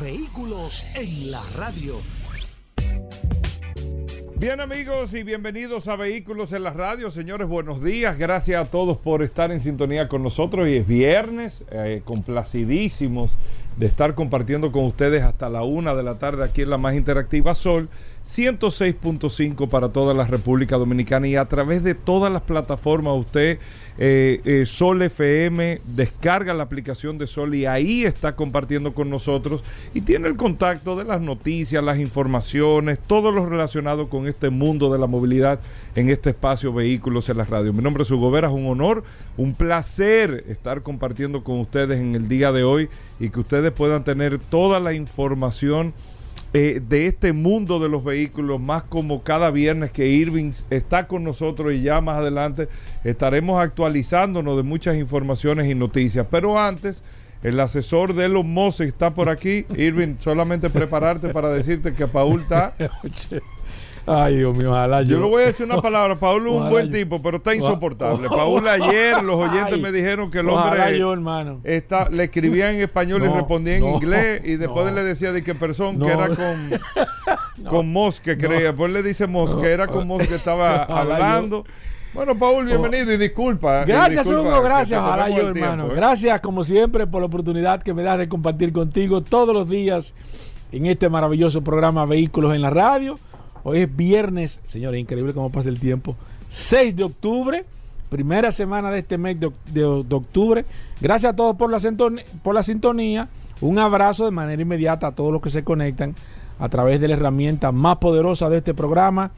Vehículos en la radio. Bien amigos y bienvenidos a Vehículos en la Radio. Señores, buenos días. Gracias a todos por estar en sintonía con nosotros. Hoy es viernes, eh, complacidísimos de estar compartiendo con ustedes hasta la una de la tarde aquí en la más interactiva Sol 106.5 para toda la República Dominicana y a través de todas las plataformas usted eh, eh, Sol FM descarga la aplicación de Sol y ahí está compartiendo con nosotros y tiene el contacto de las noticias, las informaciones, todo lo relacionado con este mundo de la movilidad en este espacio Vehículos en la Radio. Mi nombre es Hugo Vera, un honor, un placer estar compartiendo con ustedes en el día de hoy y que ustedes puedan tener toda la información eh, de este mundo de los vehículos, más como cada viernes que Irving está con nosotros y ya más adelante estaremos actualizándonos de muchas informaciones y noticias. Pero antes, el asesor de los Moses está por aquí. Irving, solamente prepararte para decirte que Paul está... Ay, Dios mío, ojalá yo. Yo le voy a decir una palabra. Paul es un buen tipo, pero está insoportable. Paul ayer, los oyentes me dijeron que el hombre yo, hermano. Está, le escribía en español y respondía en inglés. Y después le decía de qué persona, que era con, con Mos, que creía. Después le dice Mos, que era con Mos que estaba hablando. Bueno, Paul, bienvenido y disculpa. Gracias, Hugo, gracias. Ojalá yo, hermano. ¿eh? Gracias, como siempre, por la oportunidad que me das de compartir contigo todos los días en este maravilloso programa Vehículos en la Radio Hoy es viernes, señores, increíble cómo pasa el tiempo. 6 de octubre, primera semana de este mes de, octubre. Gracias a todos por la, por la sintonía. Un abrazo de manera inmediata a todos los que se conectan a través de la herramienta más poderosa de este programa.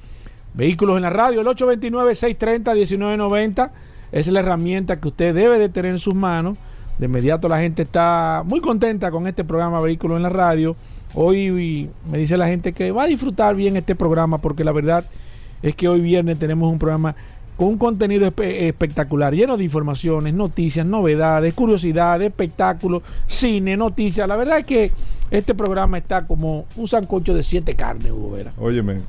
Vehículos en la radio, el 829-630-1990. Es la herramienta que usted debe de tener en sus manos. De inmediato la gente está muy contenta con este programa Vehículos en la radio. Hoy me dice la gente que va a disfrutar bien este programa porque la verdad es que hoy viernes tenemos un programa con un contenido espectacular, lleno de informaciones, noticias, novedades, curiosidades, espectáculos, cine, noticias. La verdad es que este programa está como un sancocho de siete carnes, Hugo Vera. Óyeme.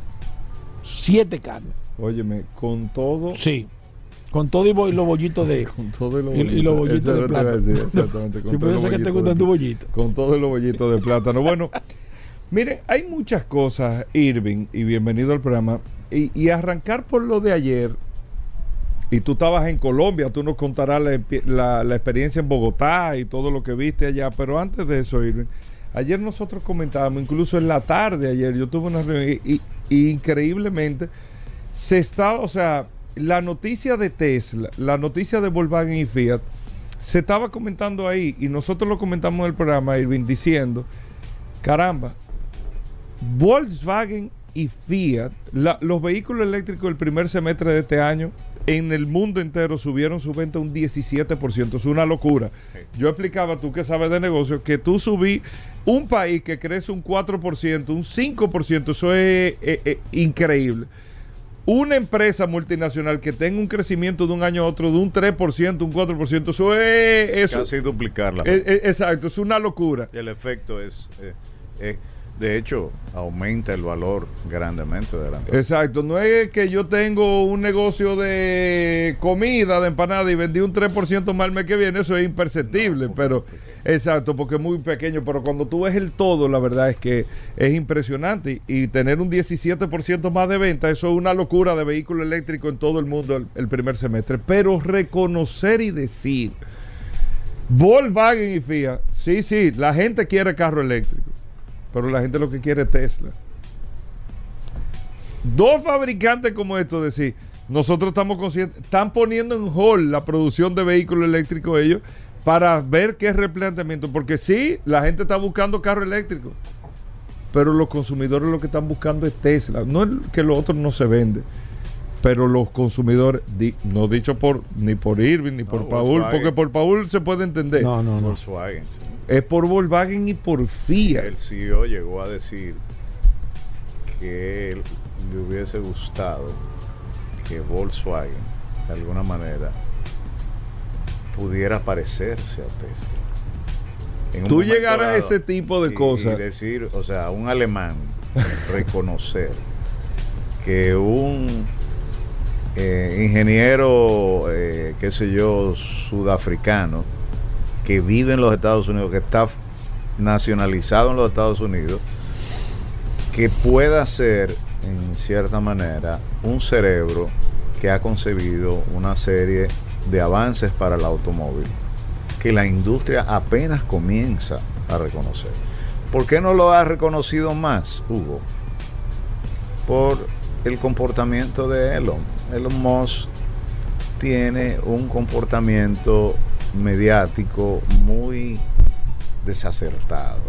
Siete carnes. Óyeme, con todo. Sí. Con todo y, los bollitos de. Con todo y los bollitos, y, los bollitos de plátano. exactamente. Con si puede ser que te gustan tu bollito. Con todos los bollitos de plátano. Bueno, miren, hay muchas cosas, Irving, y bienvenido al programa. Y, arrancar por lo de ayer. Y tú estabas en Colombia, tú nos contarás la, la, experiencia en Bogotá y todo lo que viste allá. Pero antes de eso, Irving, ayer nosotros comentábamos, incluso en la tarde ayer, yo tuve una reunión y, y increíblemente se estaba, o sea, la noticia de Tesla, la noticia de Volkswagen y Fiat, se estaba comentando ahí y nosotros lo comentamos en el programa, Irving, diciendo, caramba, Volkswagen y Fiat, los vehículos eléctricos del primer semestre de este año en el mundo entero subieron su venta un 17%. Es una locura. Yo explicaba, tú que sabes de negocios, que tú subí un país que crece un 4%, un 5%, eso es increíble una empresa multinacional que tenga un crecimiento de un año a otro de un 3%, un 4%, eso es... Eso, Casi duplicarla. exacto, es una locura. el efecto es... Eh, de hecho, aumenta el valor grandemente de la empresa. Exacto, no es que yo tengo un negocio de comida, de empanada y vendí un 3% más el mes que viene, eso es imperceptible, pero exacto, porque es muy pequeño, pero cuando tú ves el todo, la verdad es que es impresionante y, tener un 17% más de venta, eso es una locura de vehículo eléctrico en todo el mundo el primer semestre, pero reconocer y decir, Volkswagen y Fiat, sí, sí, la gente quiere carro eléctrico pero la gente lo que quiere es Tesla. Dos fabricantes como estos, decir, nosotros estamos conscientes, están poniendo en hold la producción de vehículos eléctricos ellos para ver qué replanteamiento, porque sí, la gente está buscando carro eléctrico, pero los consumidores lo que están buscando es Tesla, no es que lo otro no se vende. Pero los consumidores, no dicho por ni por Irving ni por Paul, porque por Paul se puede entender. No, no, no. Volkswagen. Es por Volkswagen y por Fiat. El CEO llegó a decir que le hubiese gustado que Volkswagen, de alguna manera, pudiera parecerse a Tesla. Tú llegar a ese tipo de cosas. Y decir, o sea, un alemán reconocer que un eh, ingeniero, eh, qué sé yo, sudafricano, que vive en los Estados Unidos, que está nacionalizado en los Estados Unidos, que pueda ser, en cierta manera, un cerebro que ha concebido una serie de avances para el automóvil que la industria apenas comienza a reconocer. ¿Por qué no lo ha reconocido más, Hugo? Por el comportamiento de Elon. Elon Musk tiene un comportamiento mediático muy desacertado.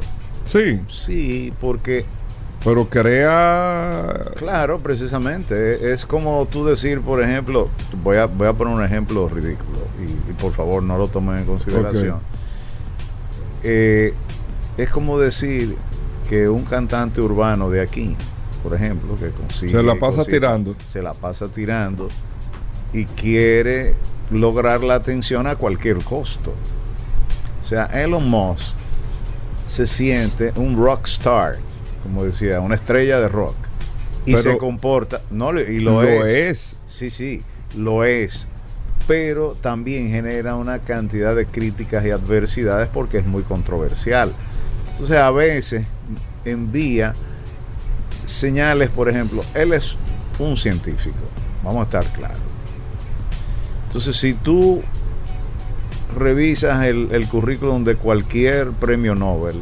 Sí. Sí, porque... Pero crea... Claro, precisamente. Es como tú decir, por ejemplo, voy a, voy a poner un ejemplo ridículo y, por favor no lo tomen en consideración. Eh, es como decir que un cantante urbano de aquí, por ejemplo, que consigue... Se la pasa tirando. Se la pasa tirando y quiere lograr la atención a cualquier costo. O sea, Elon Musk se siente un rock star, como decía, una estrella de rock. Y se comporta, no, y lo, es. Sí, sí, lo es. Pero también genera una cantidad de críticas y adversidades porque es muy controversial. Entonces a veces envía señales, por ejemplo, él es un científico, vamos a estar claros entonces, si tú revisas el, currículum de cualquier premio Nobel,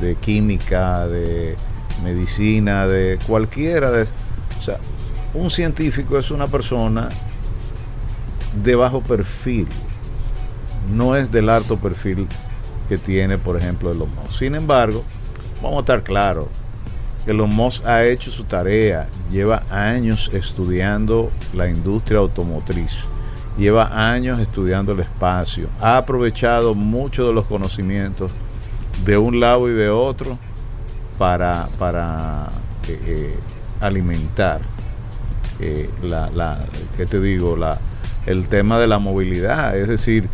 de química, de medicina, de cualquiera de... O sea, un científico es una persona de bajo perfil, no es del alto perfil que tiene, por ejemplo, Elon Musk. Sin embargo, vamos a estar claros, Elon Musk ha hecho su tarea, lleva años estudiando la industria automotriz lleva años estudiando el espacio, ha aprovechado mucho de los conocimientos de un lado y de otro para, para eh, eh, alimentar eh, la, la, ¿qué te digo? La, el tema de la movilidad, es decir,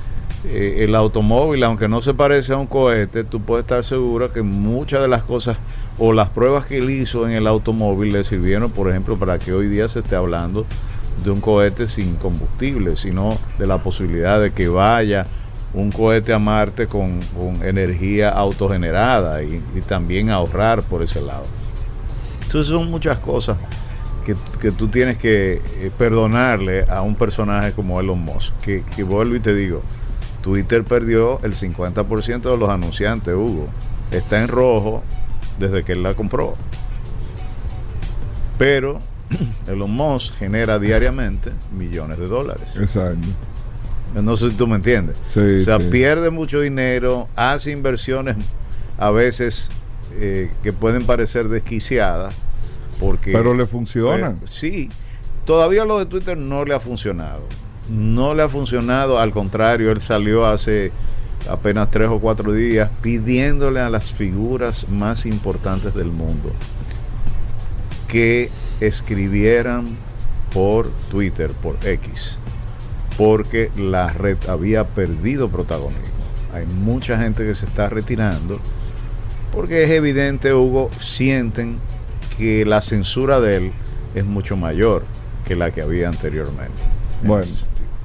el automóvil, aunque no se parece a un cohete, tú puedes estar seguro que muchas de las cosas o las pruebas que él hizo en el automóvil le sirvieron, por ejemplo, para que hoy día se esté hablando de un cohete sin combustible, sino de la posibilidad de que vaya un cohete a Marte con, energía autogenerada y, también ahorrar por ese lado. Entonces son muchas cosas que, tú tienes que eh, perdonarle a un personaje como Elon Musk, que, que vuelvo y te digo, Twitter perdió el 50% de los anunciantes, Hugo. Está en rojo desde que él la compró. Pero Elon Musk genera diariamente millones de dólares. Exacto. No sé si tú me entiendes. o sea, pierde mucho dinero, hace inversiones a veces eh, que pueden parecer desquiciadas. Porque, Pero le funciona. Eh, sí, todavía lo de Twitter no le ha funcionado. No le ha funcionado, al contrario, él salió hace apenas tres o cuatro días pidiéndole a las figuras más importantes del mundo que escribieran por Twitter, por X, porque la red había perdido protagonismo. Hay mucha gente que se está retirando porque es evidente, Hugo, sienten que la censura de él es mucho mayor que la que había anteriormente. Bueno.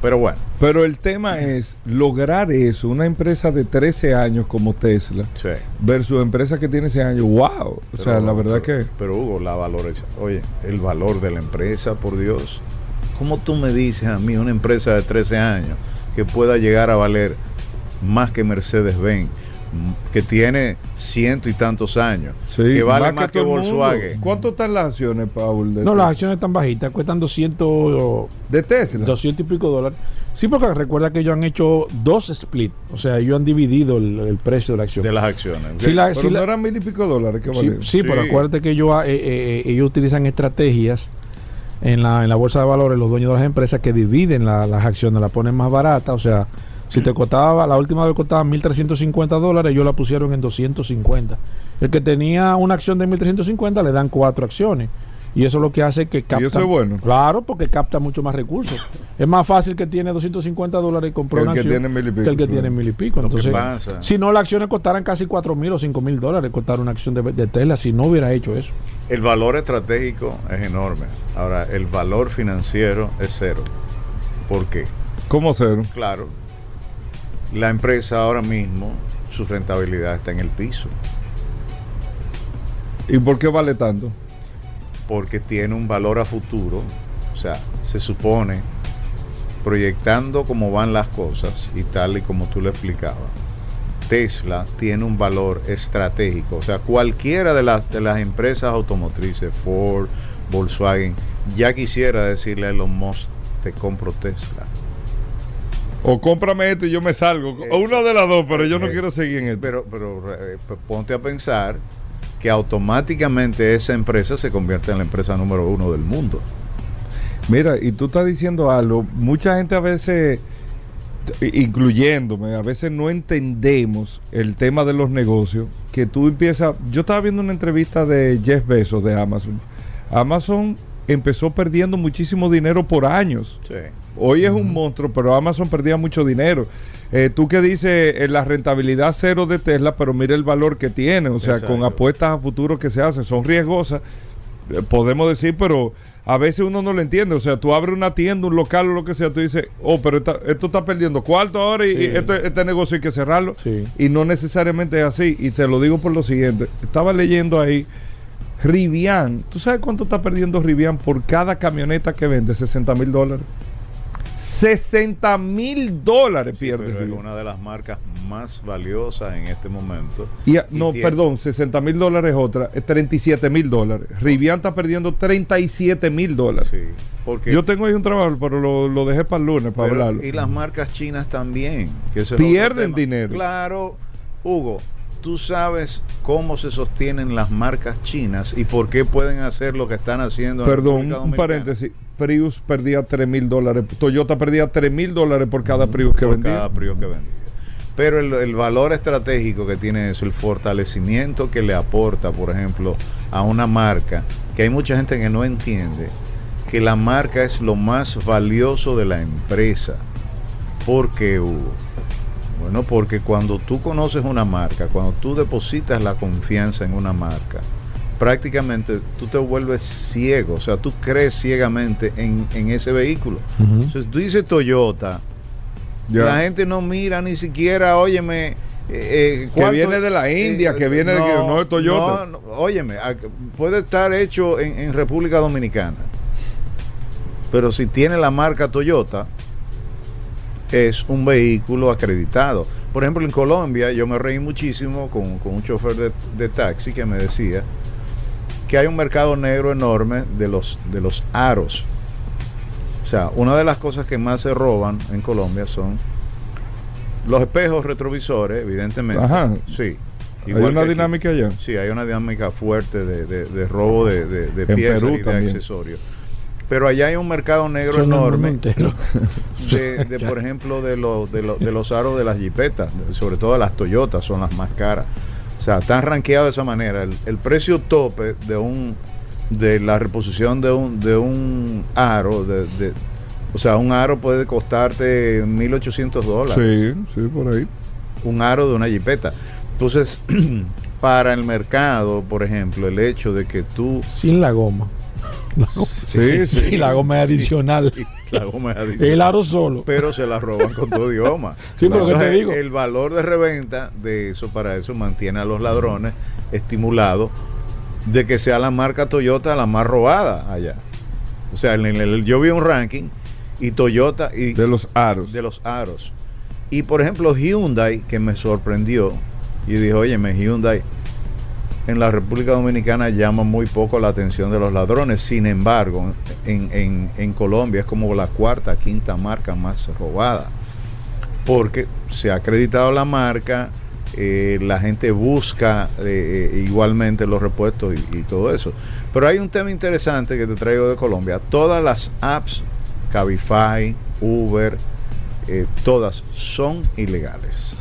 Pero bueno. Pero el tema es lograr eso, una empresa de 13 años como Tesla, versus empresa que tiene 6 años, wow. O sea, la verdad que... Pero Hugo, la valores, oye, el valor de la empresa, por Dios. ¿Cómo tú me dices a mí, una empresa de 13 años, que pueda llegar a valer más que Mercedes-Benz? Que tiene ciento y tantos años, que vale más, que, Volkswagen. ¿Cuánto están las acciones, Paul? no, las acciones están bajitas, cuestan 200 de Tesla. 200 y pico dólares. Sí, porque recuerda que ellos han hecho dos split, o sea, ellos han dividido el, precio de la acción. De las acciones. Sí, la, pero no eran mil y pico dólares que sí, pero acuérdate que ellos, eh, eh, eh, ellos utilizan estrategias en la, en la bolsa de valores, los dueños de las empresas que dividen las acciones, las ponen más baratas, o sea, Si te costaba, la última vez costaba 1.350 dólares, ellos la pusieron en 250. El que tenía una acción de 1.350 le dan cuatro acciones. Y eso es lo que hace que capta. ¿Y eso es bueno? Claro, porque capta mucho más recursos. es más fácil que tiene 250 dólares comprar una acción que, el que tiene mil y pico. Entonces, si no, las acciones costaran casi 4 mil o 5 mil dólares costar una acción de, de, Tesla si no hubiera hecho eso. El valor estratégico es enorme. Ahora, el valor financiero es cero. ¿Por qué? ¿Cómo cero? Claro. La empresa ahora mismo, su rentabilidad está en el piso. ¿Y por qué vale tanto? porque tiene un valor a futuro. O sea, se supone, proyectando cómo van las cosas y tal y como tú lo explicabas, Tesla tiene un valor estratégico. O sea, cualquiera de las, de las empresas automotrices, Ford, Volkswagen, ya quisiera decirle a Elon Musk, te compro Tesla. O cómprame esto y yo me salgo. O una de las dos, pero yo no quiero seguir en esto. Pero, pero eh, ponte a pensar que automáticamente esa empresa se convierte en la empresa número uno del mundo. Mira, y tú estás diciendo algo, mucha gente a veces, incluyéndome, a veces no entendemos el tema de los negocios, que tú empiezas, yo estaba viendo una entrevista de Jeff Bezos de Amazon. Amazon empezó perdiendo muchísimo dinero por años. Hoy es un monstruo, pero Amazon perdía mucho dinero. Eh, tú que dices eh, la rentabilidad cero de Tesla, pero mira el valor que tiene, o sea, con apuestas a futuro que se hacen, son riesgosas, eh, podemos decir, pero a veces uno no lo entiende. O sea, tú abres una tienda, un local o lo que sea, tú dices, oh, pero esto está perdiendo cuarto ahora y, este, este, negocio hay que cerrarlo. Y no necesariamente es así. Y te lo digo por lo siguiente. Estaba leyendo ahí Rivian, ¿tú sabes cuánto está perdiendo Rivian por cada camioneta que vende? 60 mil dólares. 60 mil dólares pierde. es una de las marcas más valiosas en este momento. Y, no, perdón, 60 mil dólares es otra, es 37 mil dólares. Rivian está perdiendo 37 mil dólares. Sí, porque Yo tengo ahí un trabajo, pero lo, dejé para el lunes para hablarlo. Y las marcas chinas también. Que Pierden dinero. Claro, Hugo, tú sabes cómo se sostienen las marcas chinas y por qué pueden hacer lo que están haciendo. Perdón, un paréntesis. Prius perdía 3 mil dólares. Toyota perdía 3 mil dólares por cada Prius que vendía. Cada Prius que vendía. Pero el, valor estratégico que tiene eso, el fortalecimiento que le aporta, por ejemplo, a una marca, que hay mucha gente que no entiende, que la marca es lo más valioso de la empresa. ¿Por qué, Hugo? Bueno, porque cuando tú conoces una marca, cuando tú depositas la confianza en una marca, prácticamente tú te vuelves ciego, o sea, tú crees ciegamente en, ese vehículo. Entonces tú dices Toyota, la gente no mira ni siquiera, óyeme, eh, eh, que viene de la India, eh, que viene de que no es Toyota. óyeme, puede estar hecho en, República Dominicana, pero si tiene la marca Toyota, es un vehículo acreditado. Por ejemplo, en Colombia yo me reí muchísimo con, un chofer de, taxi que me decía que hay un mercado negro enorme de los, de los aros. O sea, una de las cosas que más se roban en Colombia son los espejos retrovisores, evidentemente. Ajá. Sí. ¿Hay una dinámica allá? Sí, hay una dinámica fuerte de, robo de, de, piezas y de accesorios. Pero allá hay un mercado negro enorme de, por ejemplo, de, los de, de los aros de las jipetas, sobre todo las Toyotas, son las más caras. O sea, están rankeados de esa manera. El, precio tope de un de la reposición de un, de un aro, de, o sea, un aro puede costarte 1.800 dólares. Sí, sí, por ahí. Un aro de una jipeta. Entonces, para el mercado, por ejemplo, el hecho de que tú... Sin la goma. Sí, sí, la goma es adicional. la goma es adicional. El aro solo. Pero se la roban con todo idioma. Sí, pero que te digo. El valor de reventa de eso, para eso, mantiene a los ladrones estimulados de que sea la marca Toyota la más robada allá. O sea, yo vi un ranking y Toyota y de los aros. De los aros. Y por ejemplo, Hyundai, que me sorprendió, y dijo, oye, Hyundai en la República Dominicana llama muy poco la atención de los ladrones. Sin embargo, en, Colombia es como la cuarta, quinta marca más robada. Porque se ha acreditado la marca, eh, la gente busca eh, eh, igualmente los repuestos y, todo eso. Pero hay un tema interesante que te traigo de Colombia. Todas las apps, Cabify, Uber, todas son ilegales.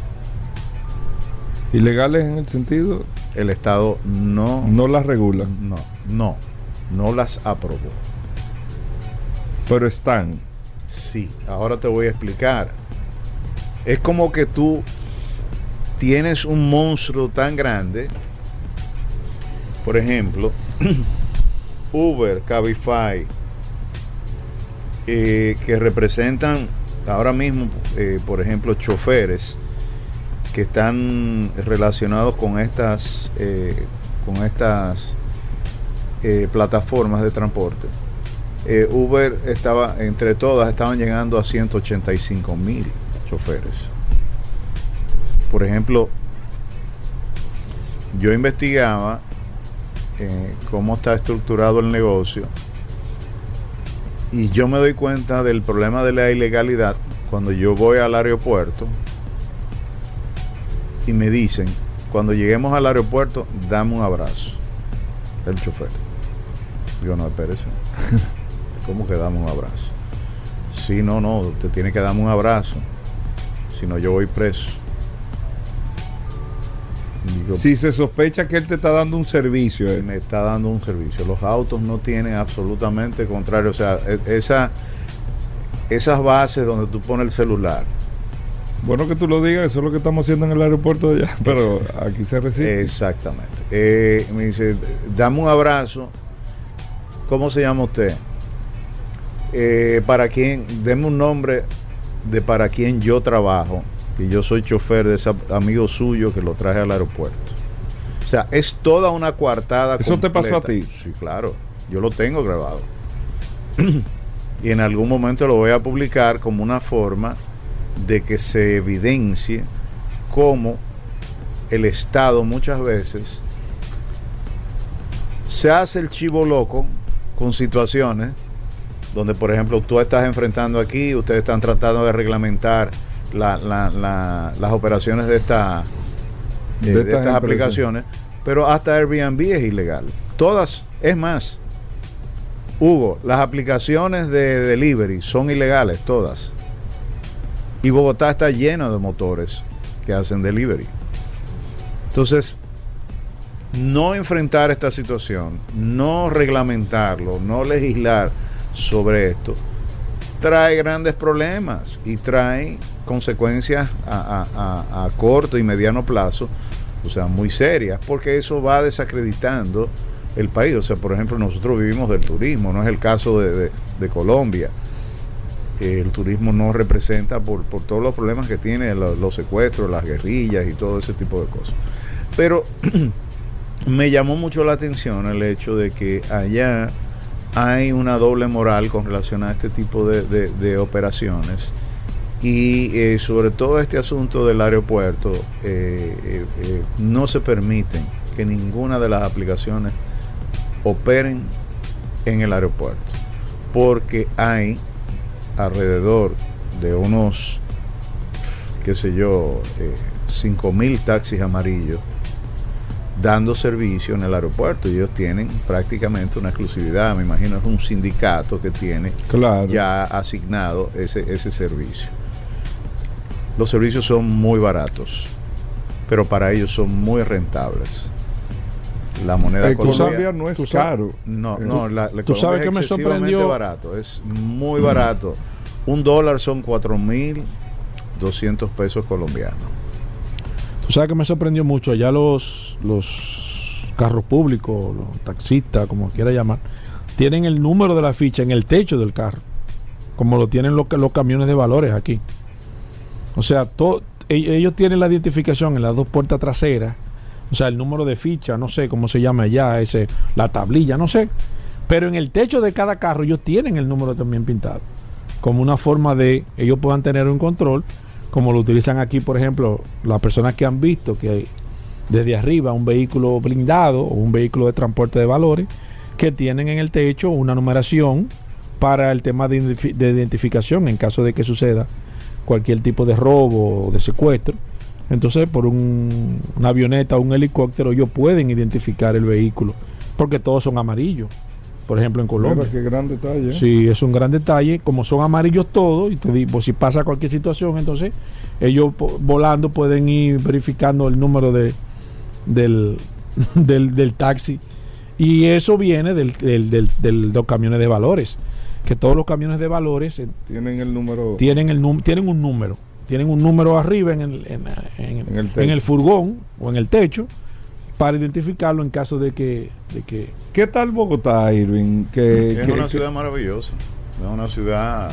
¿Ilegales en el sentido? El Estado no... No las regula. No, no, no las aprobó. Pero están. Sí, ahora te voy a explicar. Es como que tú tienes un monstruo tan grande, por ejemplo, Uber, Cabify, eh, que representan ahora mismo, eh, por ejemplo, choferes que están relacionados con estas, eh, con estas plataformas de transporte. Uber estaba, entre todas, estaban llegando a 185 mil choferes. Por ejemplo, yo investigaba cómo está estructurado el negocio y yo me doy cuenta del problema de la ilegalidad cuando yo voy al aeropuerto y me dicen, cuando lleguemos al aeropuerto, dame un abrazo. El chofer. Digo, no, espérese. ¿Cómo que dame un abrazo? Sí, no, no, usted tiene que darme un abrazo. Si no, yo voy preso si se sospecha que él te está dando un servicio. Eh. Me está dando un servicio. Los autos no tienen absolutamente contrario. O sea, e, esa, esas bases donde tú pones el celular. Bueno que tú lo digas, eso es lo que estamos haciendo en el aeropuerto de allá, pero aquí se recibe. Exactamente. Eh, me dice, dame un abrazo. ¿Cómo se llama usted? Eh, para quién, deme un nombre de para quien yo trabajo que yo soy chofer de ese amigo suyo que lo traje al aeropuerto. O sea, es toda una coartada. ¿Eso te pasó a ti? Sí, claro. Yo lo tengo grabado. y en algún momento lo voy a publicar como una forma de que se evidencie cómo el Estado muchas veces se hace el chivo loco con situaciones donde, por ejemplo, tú estás enfrentando aquí, ustedes están tratando de reglamentar las operaciones de, esta, de, estas aplicaciones, pero hasta Airbnb es ilegal. Todas, es más, Hugo, las aplicaciones de delivery son ilegales, todas. Y Bogotá está lleno de motores que hacen delivery. Entonces, no enfrentar esta situación, no reglamentarlo, no legislar sobre esto, trae grandes problemas y trae consecuencias a, corto y mediano plazo, o sea, muy serias, porque eso va desacreditando el país. O sea, por ejemplo, nosotros vivimos del turismo, no es el caso de, Colombia. El turismo no representa por, todos los problemas que tiene los, secuestros, las guerrillas y todo ese tipo de cosas. Pero me llamó mucho la atención el hecho de que allá hay una doble moral con relación a este tipo de operaciones y eh, sobre todo este asunto del aeropuerto, eh, eh, no se permiten que ninguna de las aplicaciones operen en el aeropuerto, porque hay alrededor de unos, qué sé yo, 5 mil taxis amarillos dando servicio en el aeropuerto. Y ellos tienen prácticamente una exclusividad, me imagino es un sindicato que tiene ya asignado ese, ese servicio. Los servicios son muy baratos, pero para ellos son muy rentables. La moneda el colombiana no es caro. No, no, la, ¿tú sabes que me sorprendió? barato, es muy barato. Un dólar son 4.200 pesos colombianos. Tú sabes que me sorprendió mucho allá los, los carros públicos, los taxistas, como quiera llamar, tienen el número de la ficha en el techo del carro, como lo tienen los, los camiones de valores aquí. O sea, e-, ellos tienen la identificación en las dos puertas traseras. O sea, el número de ficha, no sé cómo se llama allá, ese, la tablilla, no sé. Pero en el techo de cada carro ellos tienen el número también pintado. Como una forma de ellos puedan tener un control, como lo utilizan aquí, por ejemplo, las personas que han visto que desde arriba un vehículo blindado o un vehículo de transporte de valores que tienen en el techo una numeración para el tema de identificación en caso de que suceda cualquier tipo de robo o de secuestro. Entonces, por un, una avioneta o un helicóptero, ellos pueden identificar el vehículo, porque todos son amarillos. por ejemplo, en Colombia. qué gran detalle. Sí, es un gran detalle. Como son amarillos todos, y te digo, si pasa cualquier situación, entonces ellos volando pueden ir verificando el número de, del, del, taxi. Y eso viene del, del, de los camiones de valores. Que todos los camiones de valores eh, tienen el número. Tienen, el, tienen un número. Tienen un número arriba en el, en, el, en el furgón o en el techo para identificarlo en caso de que, de que... ¿Qué tal Bogotá, Irving? Que, es una ciudad maravillosa, es una ciudad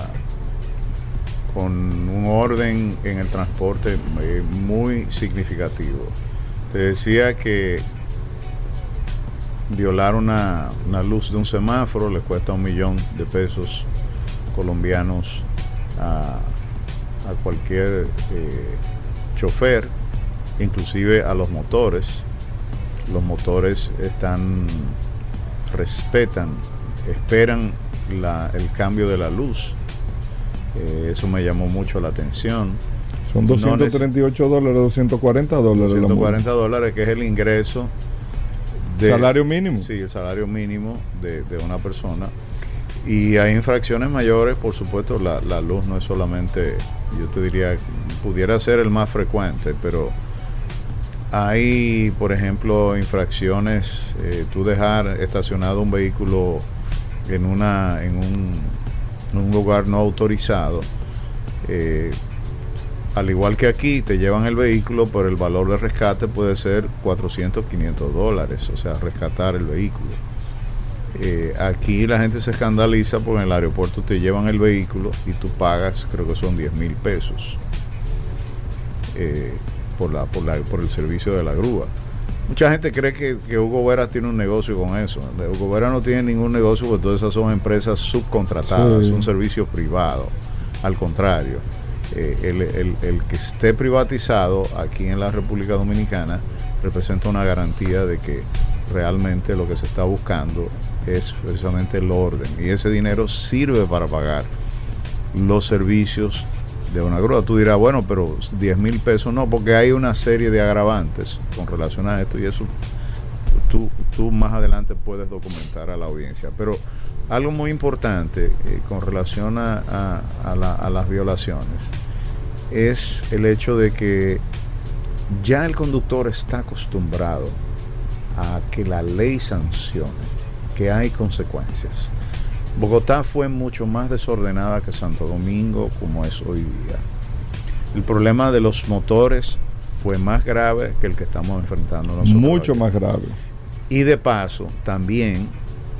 con un orden en el transporte eh, muy significativo. Te decía que violar una, luz de un semáforo le cuesta un millón de pesos colombianos a, cualquier eh, chofer, inclusive a los motores los motores están, respetan, esperan el cambio de la luz. Eh, eso me llamó mucho la atención. Son 238 dólares, 240 dólares. 240 dólares, que es el ingreso. De, ¿Salario mínimo? Sí, el salario mínimo de, una persona. Y hay infracciones mayores, por supuesto, la, la luz no es solamente, yo te diría, pudiera ser el más frecuente, pero hay, por ejemplo, infracciones, eh, tú dejar estacionado un vehículo en, una, en, un, lugar no autorizado. Eh, al igual que aquí, te llevan el vehículo, pero el valor de rescate puede ser 400, 500 dólares, o sea, rescatar el vehículo. Eh, aquí la gente se escandaliza porque en el aeropuerto te llevan el vehículo y tú pagas, creo que son 10 mil pesos por, la, por, la, por el servicio de la grúa. Mucha gente cree que, Hugo Vera tiene un negocio con eso. Hugo Vera no tiene ningún negocio porque todas esas son empresas subcontratadas, son servicios privados. Al contrario, eh, el, el, que esté privatizado aquí en la República Dominicana representa una garantía de que realmente lo que se está buscando es precisamente el orden. Y ese dinero sirve para pagar los servicios de una grúa. Tú dirás, bueno, pero 10 mil pesos no, porque hay una serie de agravantes con relación a esto y eso tú, tú más adelante puedes documentar a la audiencia. Pero algo muy importante eh, con relación a, a, las violaciones es el hecho de que ya el conductor está acostumbrado a que la ley sancione, que hay consecuencias. Bogotá fue mucho más desordenada que Santo Domingo como es hoy día. El problema de los motores fue más grave que el que estamos enfrentando nosotros. Mucho más grave. Y de paso, también,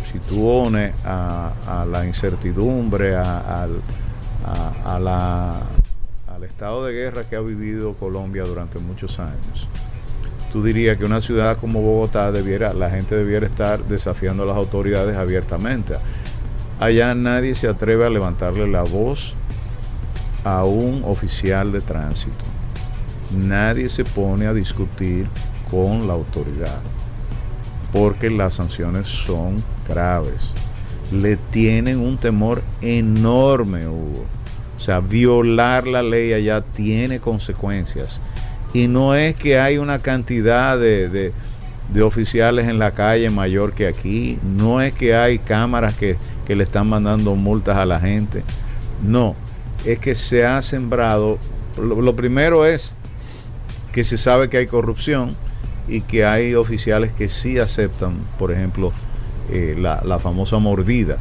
si tú unes a, la incertidumbre, al estado de guerra que ha vivido Colombia durante muchos años, tú dirías que una ciudad como Bogotá debiera, la gente debiera estar desafiando a las autoridades abiertamente. Allá nadie se atreve a levantarle la voz a un oficial de tránsito. Nadie se pone a discutir con la autoridad porque las sanciones son graves. Le tienen un temor enorme, Hugo. O sea, violar la ley allá tiene consecuencias. Y no es que hay una cantidad de, de oficiales en la calle mayor que aquí. No es que hay cámaras que, le están mandando multas a la gente. No, es que se ha sembrado. Lo, primero es que se sabe que hay corrupción y que hay oficiales que sí aceptan, por ejemplo, eh, la, la famosa mordida.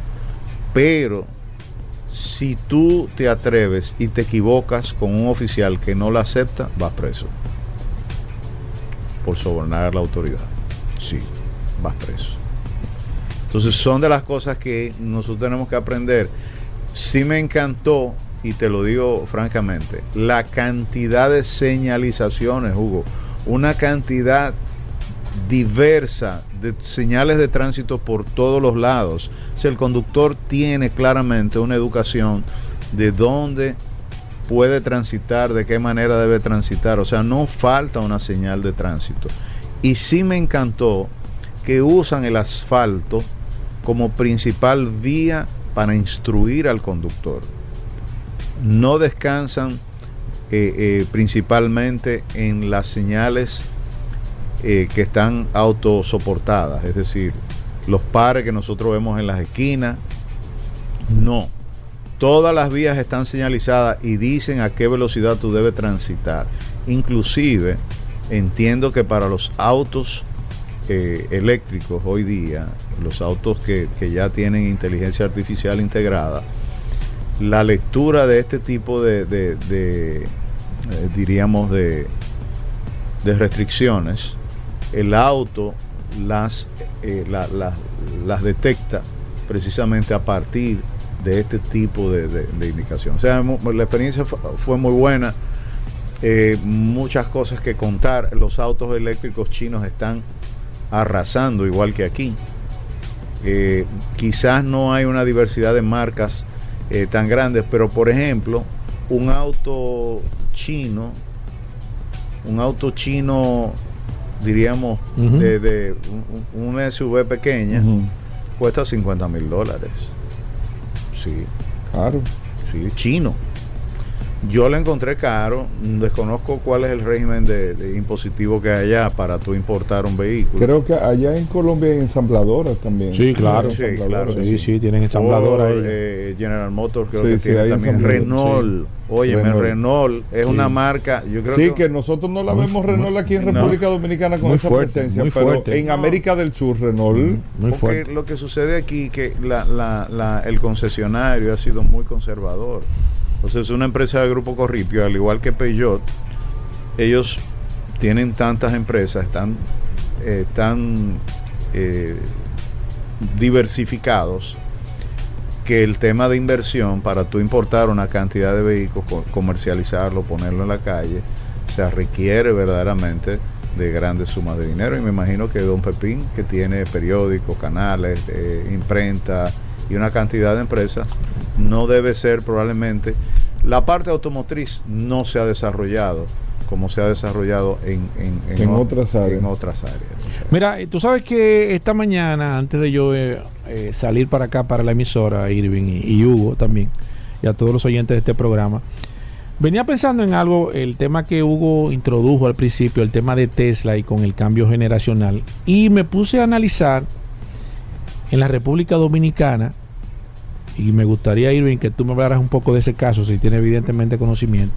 Pero si tú te atreves y te equivocas con un oficial que no la acepta, vas preso por sobornar a la autoridad sí, vas preso. Entonces son de las cosas que nosotros tenemos que aprender. Sí me encantó, y te lo digo francamente, la cantidad de señalizaciones, Hugo, una cantidad diversa de señales de tránsito por todos los lados. Si el conductor tiene claramente una educación de dónde puede transitar, de qué manera debe transitar. O sea, no falta una señal de tránsito. Y sí me encantó que usan el asfalto como principal vía para instruir al conductor. No descansan eh, eh, principalmente en las señales eh, que están autosoportadas, es decir, los pares que nosotros vemos en las esquinas. No. Todas las vías están señalizadas y dicen a qué velocidad tú debes transitar. Inclusive, entiendo que para los autos eh, eléctricos hoy día, los autos que, ya tienen inteligencia artificial integrada, la lectura de este tipo de, eh, diríamos, de, de restricciones, el auto las, eh, las detecta precisamente a partir de este tipo de, de, indicación. O sea, la experiencia fue muy buena. muchas cosas que contar. Los autos eléctricos chinos están arrasando igual que aquí. Eh, quizás no hay una diversidad de marcas eh, tan grandes, pero por ejemplo, un auto chino, un auto chino, diríamos, de, un, SUV pequeña, cuesta 50 mil dólares. Sí. Claro. Sí, chino. Yo le encontré caro, desconozco cuál es el régimen de, impositivo que hay allá para tú importar un vehículo. Creo que allá en Colombia hay ensambladoras también. Sí, claro. Sí, claro, sí, sí, tienen ensambladoras. Eh, General Motors creo que tiene también. Renault. Oye, Renault. es una marca. Yo creo sí, que, nosotros no la vemos Renault aquí en República Dominicana con esa presencia, pero en América del Sur, Renault. Muy porque lo que sucede aquí que la, el concesionario ha sido muy conservador. Entonces, es una empresa de Grupo Corripio, al igual que Peugeot, ellos tienen tantas empresas, están, eh, eh, diversificados que el tema de inversión para tú importar una cantidad de vehículos, comercializarlo, ponerlo en la calle, o sea, requiere verdaderamente de grandes sumas de dinero. Y me imagino que Don Pepín, que tiene periódicos, canales, eh, imprenta y una cantidad de empresas, no debe ser probablemente. La parte automotriz no se ha desarrollado como se ha desarrollado en, en, otras áreas. Mira, tú sabes que esta mañana, antes de yo eh, eh, salir para acá, para la emisora, Irving y, Hugo también, y a todos los oyentes de este programa, venía pensando en algo, el tema que Hugo introdujo al principio, el tema de Tesla y con el cambio generacional, y me puse a analizar en la República Dominicana y me gustaría, Irving, que tú me hablaras un poco de ese caso, si tiene evidentemente conocimiento.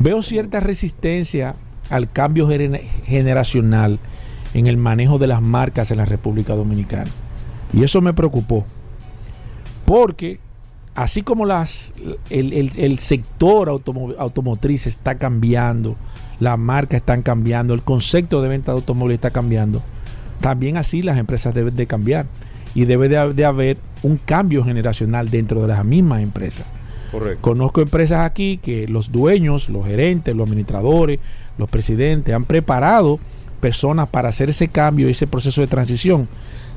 Veo cierta resistencia al cambio generacional en el manejo de las marcas en la República Dominicana. Y eso me preocupó. Porque así como las, el, sector automotriz está cambiando, las marcas están cambiando, el concepto de venta de automóviles está cambiando, también así las empresas deben de cambiar y debe de, haber un cambio generacional dentro de las mismas empresas. Correcto. Conozco empresas aquí que los dueños, los gerentes, los administradores, los presidentes han preparado personas para hacer ese cambio y ese proceso de transición.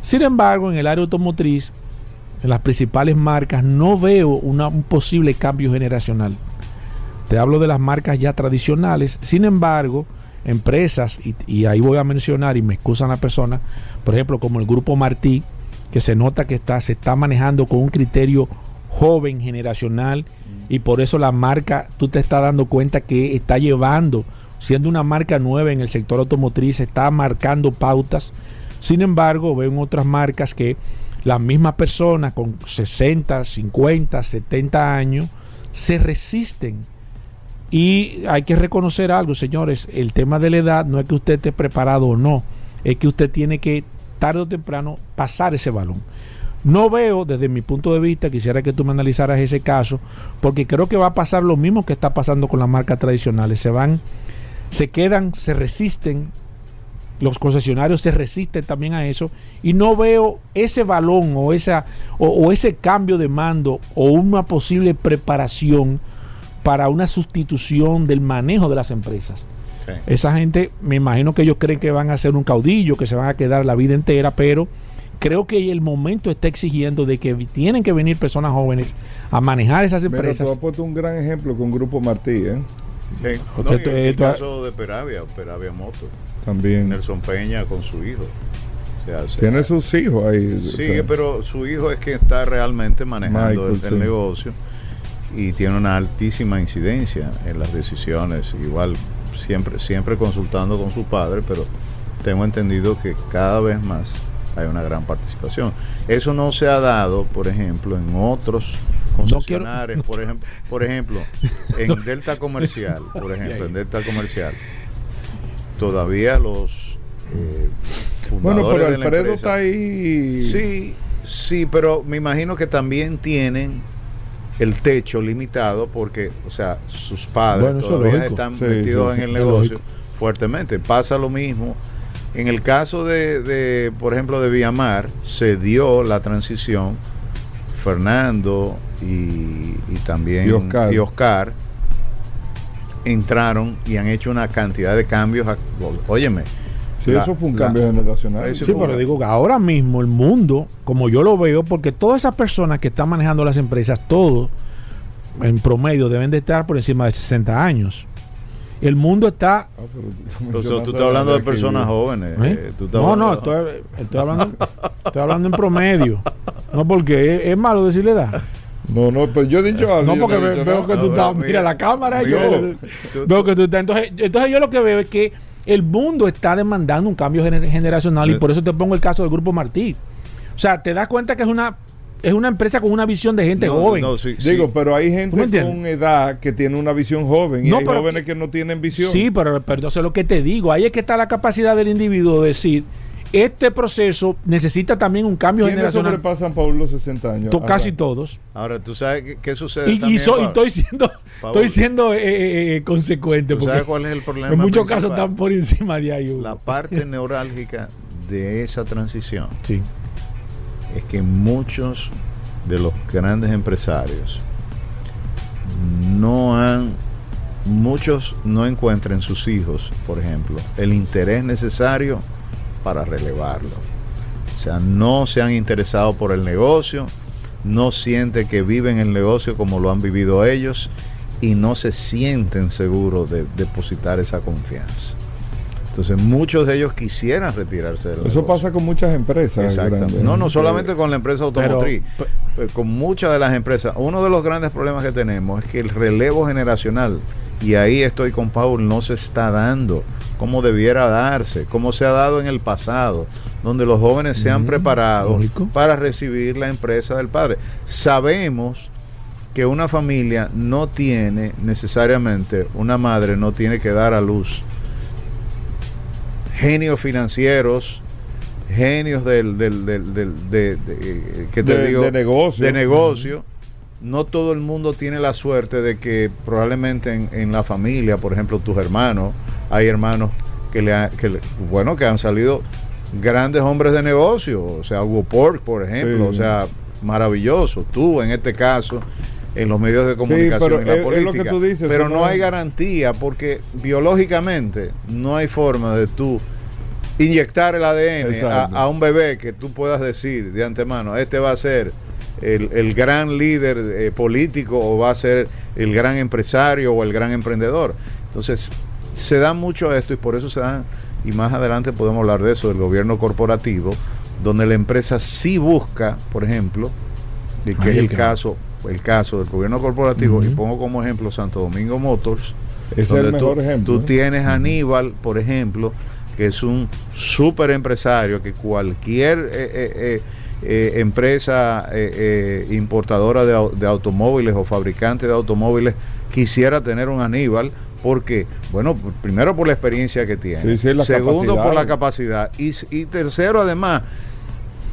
Sin embargo, en el área automotriz, en las principales marcas, no veo un posible cambio generacional. Te hablo de las marcas ya tradicionales. Sin embargo, empresas, y, y ahí voy a mencionar, y me excusan las personas, por ejemplo, como el Grupo Martí, que se nota que está, se está manejando con un criterio joven, generacional, y por eso la marca, tú te estás dando cuenta que está llevando, siendo una marca nueva en el sector automotriz, está marcando pautas. Sin embargo, veo otras marcas que las mismas personas con 60, 50, 70 años se resisten. Y hay que reconocer algo, señores, el tema de la edad no es que usted esté preparado o no, es que usted tiene que tarde o temprano pasar ese balón. No veo, desde mi punto de vista, quisiera que tú me analizaras ese caso, porque creo que va a pasar lo mismo que está pasando con las marcas tradicionales. Se van, se quedan, se resisten, los concesionarios se resisten también a eso, y no veo ese balón o, esa, o ese cambio de mando o una posible preparación para una sustitución del manejo de las empresas. Esa gente, me imagino que ellos creen que van a ser un caudillo, que se van a quedar la vida entera, pero creo que el momento está exigiendo de que tienen que venir personas jóvenes a manejar esas empresas. Pero tú has puesto un gran ejemplo con Grupo Martí, ¿eh? el caso de Peravia, Peravia Moto. También. Nelson Peña con su hijo. Tiene sus hijos ahí. Sí, pero su hijo es que está realmente manejando el, negocio y tiene una altísima incidencia en las decisiones. Igual siempre, siempre consultando con su padre, pero tengo entendido que cada vez más hay una gran participación. Eso no se ha dado, por ejemplo, en otros concesionarios, por ejemplo, por ejemplo, en Delta Comercial, por ejemplo, en Delta Comercial, todavía los eh, bueno, pero Alfredo está ahí. Sí, sí, pero me imagino que también tienen el techo limitado porque, o sea, sus padres todavía están metidos en el negocio fuertemente. Pasa lo mismo. En el caso de, por ejemplo, de Viamar, se dio la transición. Fernando y, también y Oscar. entraron y han hecho una cantidad de cambios. óyeme, Sí, eso fue un cambio generacional. Sí, pero digo que ahora mismo el mundo, como yo lo veo, porque todas esas personas que están manejando las empresas, todos en promedio deben de estar por encima de 60 años. El mundo está. Ah, tú, estás hablando de personas jóvenes. ¿Eh? Eh, no, no, estoy, hablando, estoy hablando en promedio. No, porque es, malo decirle edad. No, no, pues yo he dicho algo. No, porque veo, que tú estás. Mira, la cámara. yo, veo que tú estás. Entonces, entonces, yo lo que veo es que el mundo está demandando un cambio generacional y por eso te pongo el caso del Grupo Martí. O sea, te das cuenta que es una es una empresa con una visión de gente joven. Digo, pero hay gente con edad que tiene una visión joven y hay jóvenes que no tienen visión. Sí, pero, pero eso es lo que te digo. Ahí es que está la capacidad del individuo de decir, este proceso necesita también un cambio ¿Quiénes generacional. sobrepasan, Paul, los 60 años? casi todos. Ahora, ¿tú sabes qué, sucede? Y, también, y, estoy siendo, estoy siendo eh, eh, eh, consecuente. ¿Tú sabes cuál es el problema? En muchos casos están por encima de ahí. La parte neurálgica de esa transición sí. es que muchos de los grandes empresarios no han muchos no encuentran en sus hijos, por ejemplo, el interés necesario para relevarlo. O sea, no se han interesado por el negocio, no sienten que viven el negocio como lo han vivido ellos y no se sienten seguros de depositar esa confianza. Entonces muchos de ellos quisieran retirarse del Eso pasa con muchas empresas. No, no solamente con la empresa automotriz, con muchas de las empresas. Uno de los grandes problemas que tenemos es que el relevo generacional, y ahí estoy con Paul, no se está dando como debiera darse, como se ha dado en el pasado, donde los jóvenes se han preparado para recibir la empresa del padre. Sabemos que una familia no tiene necesariamente, una madre no tiene que dar a luz genios financieros, genios del, del, del, de, te digo? de negocio. De negocio. No todo el mundo tiene la suerte de que probablemente en, en la familia, por ejemplo, tus hermanos, hay hermanos que le, que bueno, que han salido grandes hombres de negocio, o sea, Hugo Pork, por ejemplo, o sea, maravilloso. Tú, en este caso, en los medios de comunicación y la política. pero no, hay garantía porque biológicamente no hay forma de tú inyectar el ADN a, un bebé que tú puedas decir de antemano, este va a ser el, gran líder eh, político o va a ser el gran empresario o el gran emprendedor. Entonces, se da mucho esto y por eso se dan, y más adelante podemos hablar de eso, del gobierno corporativo, donde la empresa sí busca, por ejemplo, de que es el caso el caso del gobierno corporativo, y pongo como ejemplo Santo Domingo Motors, es el mejor tú, ejemplo. Tú tienes a Aníbal, por ejemplo, que es un súper empresario que cualquier eh, eh, eh, empresa importadora de, automóviles o fabricante de automóviles quisiera tener un Aníbal porque, bueno, primero por la experiencia que tiene, segundo por la capacidad y, y tercero además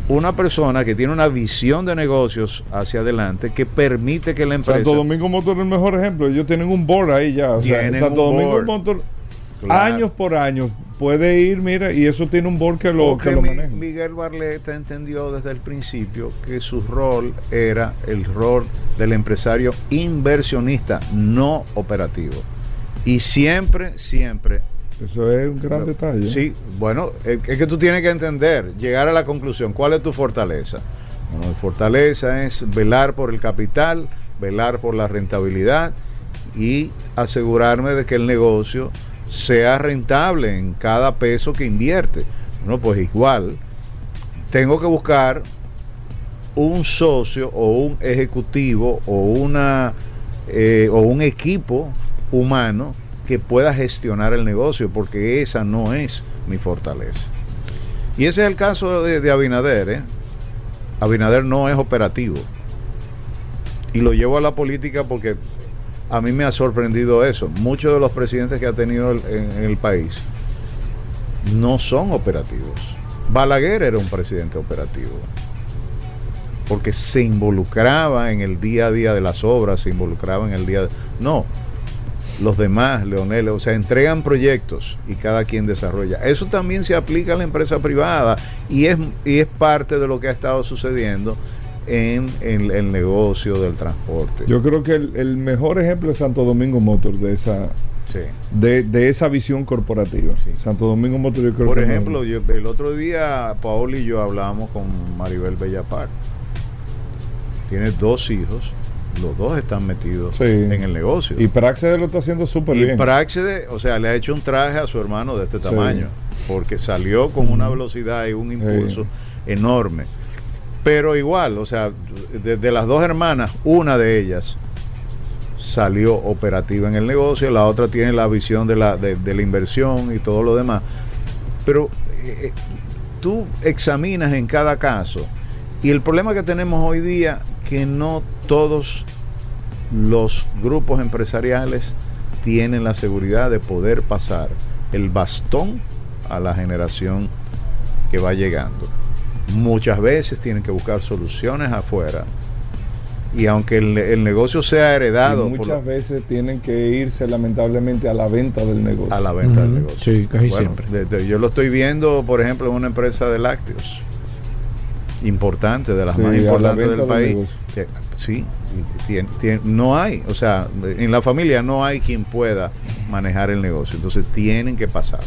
una persona que tiene una visión de negocios hacia adelante que permite que la empresa. Santo Domingo Motor es el mejor ejemplo. Ellos tienen un board ahí ya. O sea, Santo Domingo Motor, años por años, puede ir, mira, y eso tiene un board que lo, que lo maneja. Miguel Barleta entendió desde el principio que su rol era el rol del empresario inversionista, no operativo. Y siempre, siempre eso es un gran detalle. Sí, bueno, es, que tú tienes que entender, llegar a la conclusión, ¿cuál es tu fortaleza? Bueno, mi fortaleza es velar por el capital, velar por la rentabilidad y asegurarme de que el negocio sea rentable en cada peso que invierte. Bueno, pues igual, tengo que buscar un socio o un ejecutivo o, una, eh, o un equipo humano que pueda gestionar el negocio, porque esa no es mi fortaleza. Y ese es el caso de, de Abinader. ¿eh? Abinader no es operativo. Y lo llevo a la política porque a mí me ha sorprendido eso. Muchos de los presidentes que ha tenido el, en, el país no son operativos. Balaguer era un presidente operativo. Porque se involucraba en el día a día de las obras, se involucraba en el día... De... No, los demás, Leonel, o sea, entregan proyectos y cada quien desarrolla. Eso también se aplica a la empresa privada y es, y es parte de lo que ha estado sucediendo en, el negocio del transporte. Yo creo que el, mejor ejemplo es Santo Domingo Motors de esa de, esa visión corporativa. Santo Domingo Motors yo creo Por ejemplo, el otro día Paul y yo hablábamos con Maribel Bellapar. Tiene dos hijos los dos están metidos en el negocio. Y Praxede lo está haciendo súper bien. Y Praxede, o sea, le ha hecho un traje a su hermano de este tamaño, porque salió con una velocidad y un impulso enorme. Pero igual, o sea, de, las dos hermanas, una de ellas salió operativa en el negocio, la otra tiene la visión de la, de, la inversión y todo lo demás. Pero eh, eh, tú examinas en cada caso y el problema que tenemos hoy día que no todos los grupos empresariales tienen la seguridad de poder pasar el bastón a la generación que va llegando. Muchas veces tienen que buscar soluciones afuera. Y aunque el, negocio sea heredado... muchas veces tienen que irse lamentablemente a la venta del negocio. A la venta del negocio. Sí, casi siempre. yo lo estoy viendo, por ejemplo, en una empresa de lácteos importante, de las más importantes del país. sí, no hay, o sea, en la familia no hay quien pueda manejar el negocio, entonces tienen que pasar.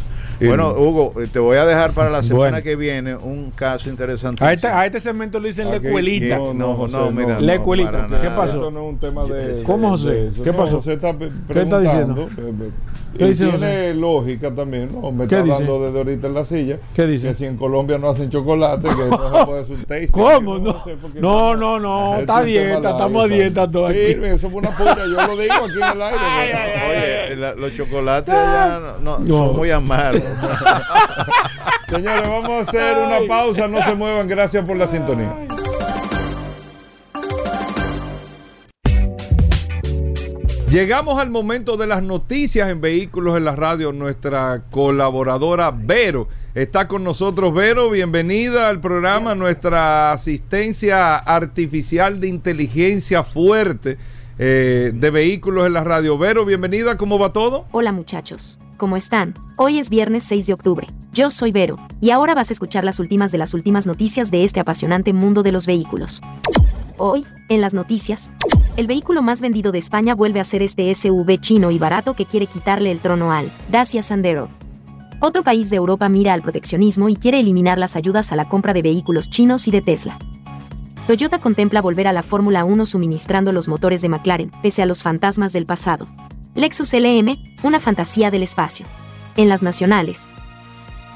Bueno, Hugo, te voy a dejar para la semana que viene un caso interesante. A este, a este segmento le dicen lecuelita. No, no, no, mira. Lecuelita. ¿Qué pasó? no es un tema de, ¿Cómo José? ¿Qué pasó? José está ¿Qué está diciendo? ¿Qué dice tiene lógica también, ¿no? Me está hablando desde ahorita en la silla. ¿Qué dice? Que si en Colombia no hacen chocolate, que no se puede hacer un taste. ¿Cómo? No, no, no, no, está a dieta, estamos a dieta todos aquí. Sí, eso fue una puya, yo lo digo aquí en el aire. Oye, los chocolates ya no, son muy amargos. Señores, vamos a hacer una pausa, no se muevan, gracias por la sintonía. Llegamos al momento de las noticias en Vehículos en la Radio. Nuestra colaboradora Vero está con nosotros. Vero, bienvenida al programa. Nuestra asistencia artificial de inteligencia fuerte eh, de Vehículos en la Radio. Vero, bienvenida. ¿Cómo va todo? Hola muchachos. ¿Cómo están? Hoy es viernes 6 de octubre. Yo soy Vero y ahora vas a escuchar las últimas de las últimas noticias de este apasionante mundo de los vehículos. Hoy, en las noticias, el vehículo más vendido de España vuelve a ser este SUV chino y barato que quiere quitarle el trono al Dacia Sandero. Otro país de Europa mira al proteccionismo y quiere eliminar las ayudas a la compra de vehículos chinos y de Tesla. Toyota contempla volver a la Fórmula 1 suministrando los motores de McLaren, pese a los fantasmas del pasado. Lexus LM, una fantasía del espacio. En las nacionales.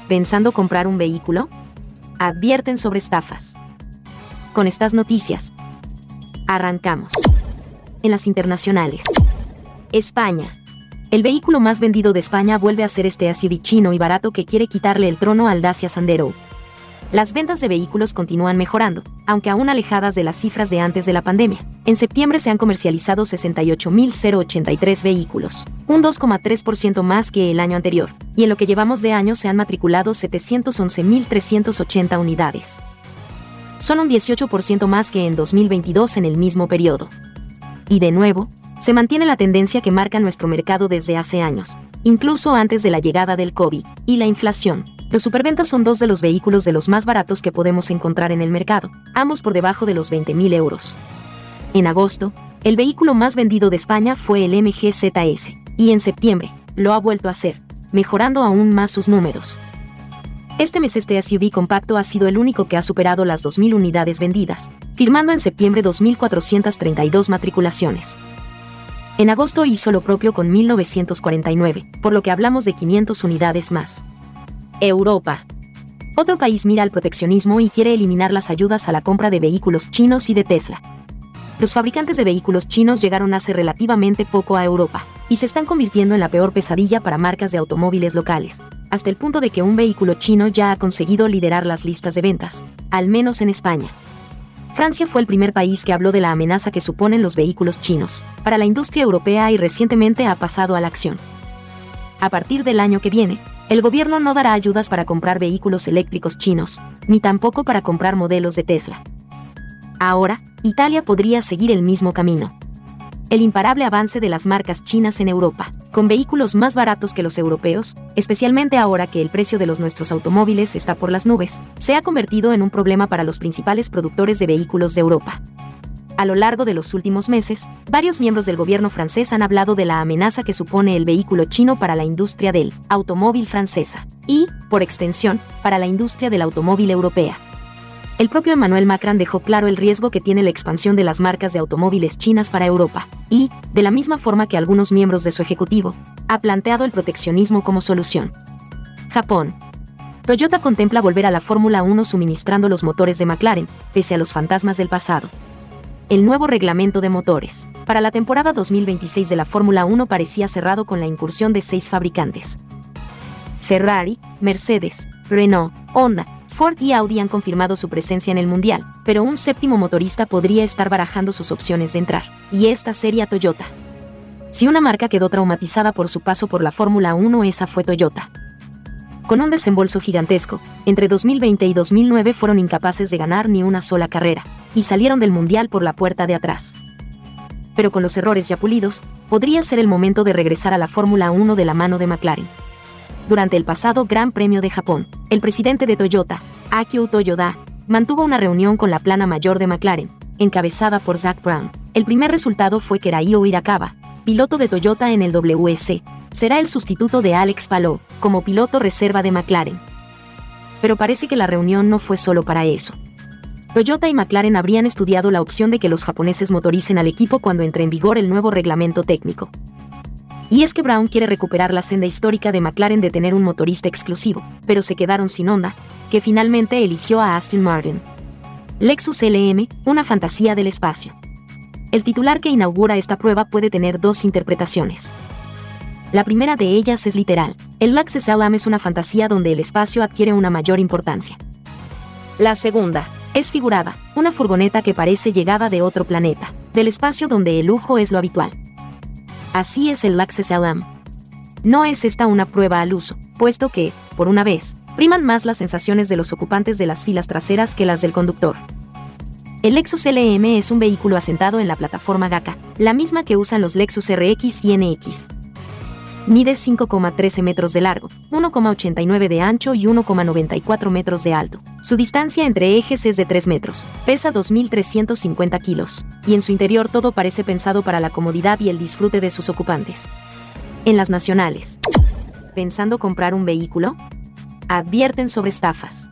¿Pensando comprar un vehículo? Advierten sobre estafas. Con estas noticias, Arrancamos. En las internacionales. España. El vehículo más vendido de España vuelve a ser este SUV chino y barato que quiere quitarle el trono al Dacia Sandero. Las ventas de vehículos continúan mejorando, aunque aún alejadas de las cifras de antes de la pandemia. En septiembre se han comercializado 68.083 vehículos, un 2,3% más que el año anterior, y en lo que llevamos de año se han matriculado 711.380 unidades son un 18% más que en 2022 en el mismo periodo. Y de nuevo, se mantiene la tendencia que marca nuestro mercado desde hace años, incluso antes de la llegada del COVID y la inflación. Los superventas son dos de los vehículos de los más baratos que podemos encontrar en el mercado, ambos por debajo de los 20.000 euros. En agosto, el vehículo más vendido de España fue el MG ZS, y en septiembre, lo ha vuelto a hacer, mejorando aún más sus números. Este mes este SUV compacto ha sido el único que ha superado las 2.000 unidades vendidas, firmando en septiembre 2.432 matriculaciones. En agosto hizo lo propio con 1.949, por lo que hablamos de 500 unidades más. Europa. Otro país mira al proteccionismo y quiere eliminar las ayudas a la compra de vehículos chinos y de Tesla. Los fabricantes de vehículos chinos llegaron hace relativamente poco a Europa, y se están convirtiendo en la peor pesadilla para marcas de automóviles locales, hasta el punto de que un vehículo chino ya ha conseguido liderar las listas de ventas, al menos en España. Francia fue el primer país que habló de la amenaza que suponen los vehículos chinos para la industria europea y recientemente ha pasado a la acción. A partir del año que viene, el gobierno no dará ayudas para comprar vehículos eléctricos chinos, ni tampoco para comprar modelos de Tesla. Ahora, Italia podría seguir el mismo camino el imparable avance de las marcas chinas en Europa, con vehículos más baratos que los europeos, especialmente ahora que el precio de los nuestros automóviles está por las nubes, se ha convertido en un problema para los principales productores de vehículos de Europa. A lo largo de los últimos meses, varios miembros del gobierno francés han hablado de la amenaza que supone el vehículo chino para la industria del automóvil francesa y, por extensión, para la industria del automóvil europea. El propio Emmanuel Macron dejó claro el riesgo que tiene la expansión de las marcas de automóviles chinas para Europa, y, de la misma forma que algunos miembros de su ejecutivo, ha planteado el proteccionismo como solución. Japón. Toyota contempla volver a la Fórmula 1 suministrando los motores de McLaren, pese a los fantasmas del pasado. El nuevo reglamento de motores. Para la temporada 2026 de la Fórmula 1 parecía cerrado con la incursión de seis fabricantes. Ferrari, Mercedes, Renault, Honda, Ford y Audi han confirmado su presencia en el Mundial, pero un séptimo motorista podría estar barajando sus opciones de entrar, y esta sería Toyota. Si una marca quedó traumatizada por su paso por la Fórmula 1, esa fue Toyota. Con un desembolso gigantesco, entre 2020 y 2009 fueron incapaces de ganar ni una sola carrera, y salieron del Mundial por la puerta de atrás. Pero con los errores ya pulidos, podría ser el momento de regresar a la Fórmula 1 de la mano de McLaren durante el pasado Gran Premio de Japón, el presidente de Toyota, Akio Toyoda, mantuvo una reunión con la plana mayor de McLaren, encabezada por Zach Brown. El primer resultado fue que Raio Irakawa, piloto de Toyota en el WC, será el sustituto de Alex Palou, como piloto reserva de McLaren. Pero parece que la reunión no fue solo para eso. Toyota y McLaren habrían estudiado la opción de que los japoneses motoricen al equipo cuando entre en vigor el nuevo reglamento técnico. Y es que Brown quiere recuperar la senda histórica de McLaren de tener un motorista exclusivo, pero se quedaron sin onda, que finalmente eligió a Aston Martin. Lexus LM, una fantasía del espacio. El titular que inaugura esta prueba puede tener dos interpretaciones. La primera de ellas es literal. El Lexus LM es una fantasía donde el espacio adquiere una mayor importancia. La segunda es figurada, una furgoneta que parece llegada de otro planeta, del espacio donde el lujo es lo habitual. Así es el Lexus LM. No es esta una prueba al uso, puesto que, por una vez, priman más las sensaciones de los ocupantes de las filas traseras que las del conductor. El Lexus LM es un vehículo asentado en la plataforma GACA, la misma que usan los Lexus RX y NX. Mide 5,13 metros de largo, 1,89 de ancho y 1,94 metros de alto. Su distancia entre ejes es de 3 metros, pesa 2.350 kilos, y en su interior todo parece pensado para la comodidad y el disfrute de sus ocupantes. En las nacionales. ¿Pensando comprar un vehículo? Advierten sobre estafas.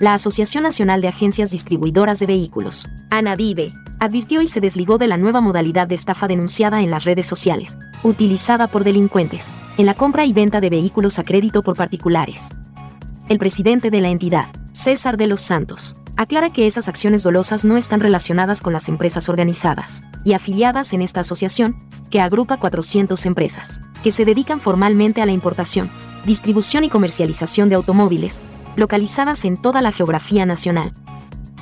La Asociación Nacional de Agencias Distribuidoras de Vehículos, ANADIVE, advirtió y se desligó de la nueva modalidad de estafa denunciada en las redes sociales, utilizada por delincuentes, en la compra y venta de vehículos a crédito por particulares. El presidente de la entidad, César de los Santos, aclara que esas acciones dolosas no están relacionadas con las empresas organizadas y afiliadas en esta asociación, que agrupa 400 empresas, que se dedican formalmente a la importación, distribución y comercialización de automóviles, localizadas en toda la geografía nacional.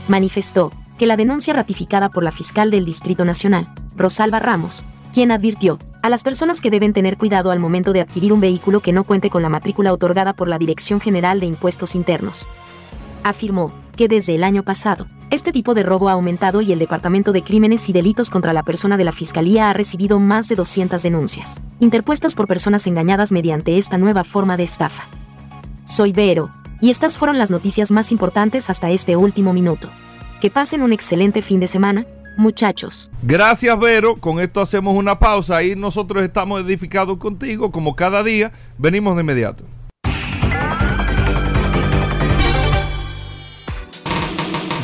Manifestó, que la denuncia ratificada por la fiscal del Distrito Nacional, Rosalba Ramos, quien advirtió a las personas que deben tener cuidado al momento de adquirir un vehículo que no cuente con la matrícula otorgada por la Dirección General de Impuestos Internos. Afirmó que desde el año pasado, este tipo de robo ha aumentado y el Departamento de Crímenes y Delitos contra la Persona de la Fiscalía ha recibido más de 200 denuncias, interpuestas por personas engañadas mediante esta nueva forma de estafa. Soy Vero, y estas fueron las noticias más importantes hasta este último minuto. Que pasen un excelente fin de semana, muchachos. Gracias, Vero. Con esto hacemos una pausa y nosotros estamos edificados contigo, como cada día. Venimos de inmediato.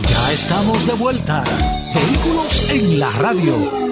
Ya estamos de vuelta. Vehículos en la radio.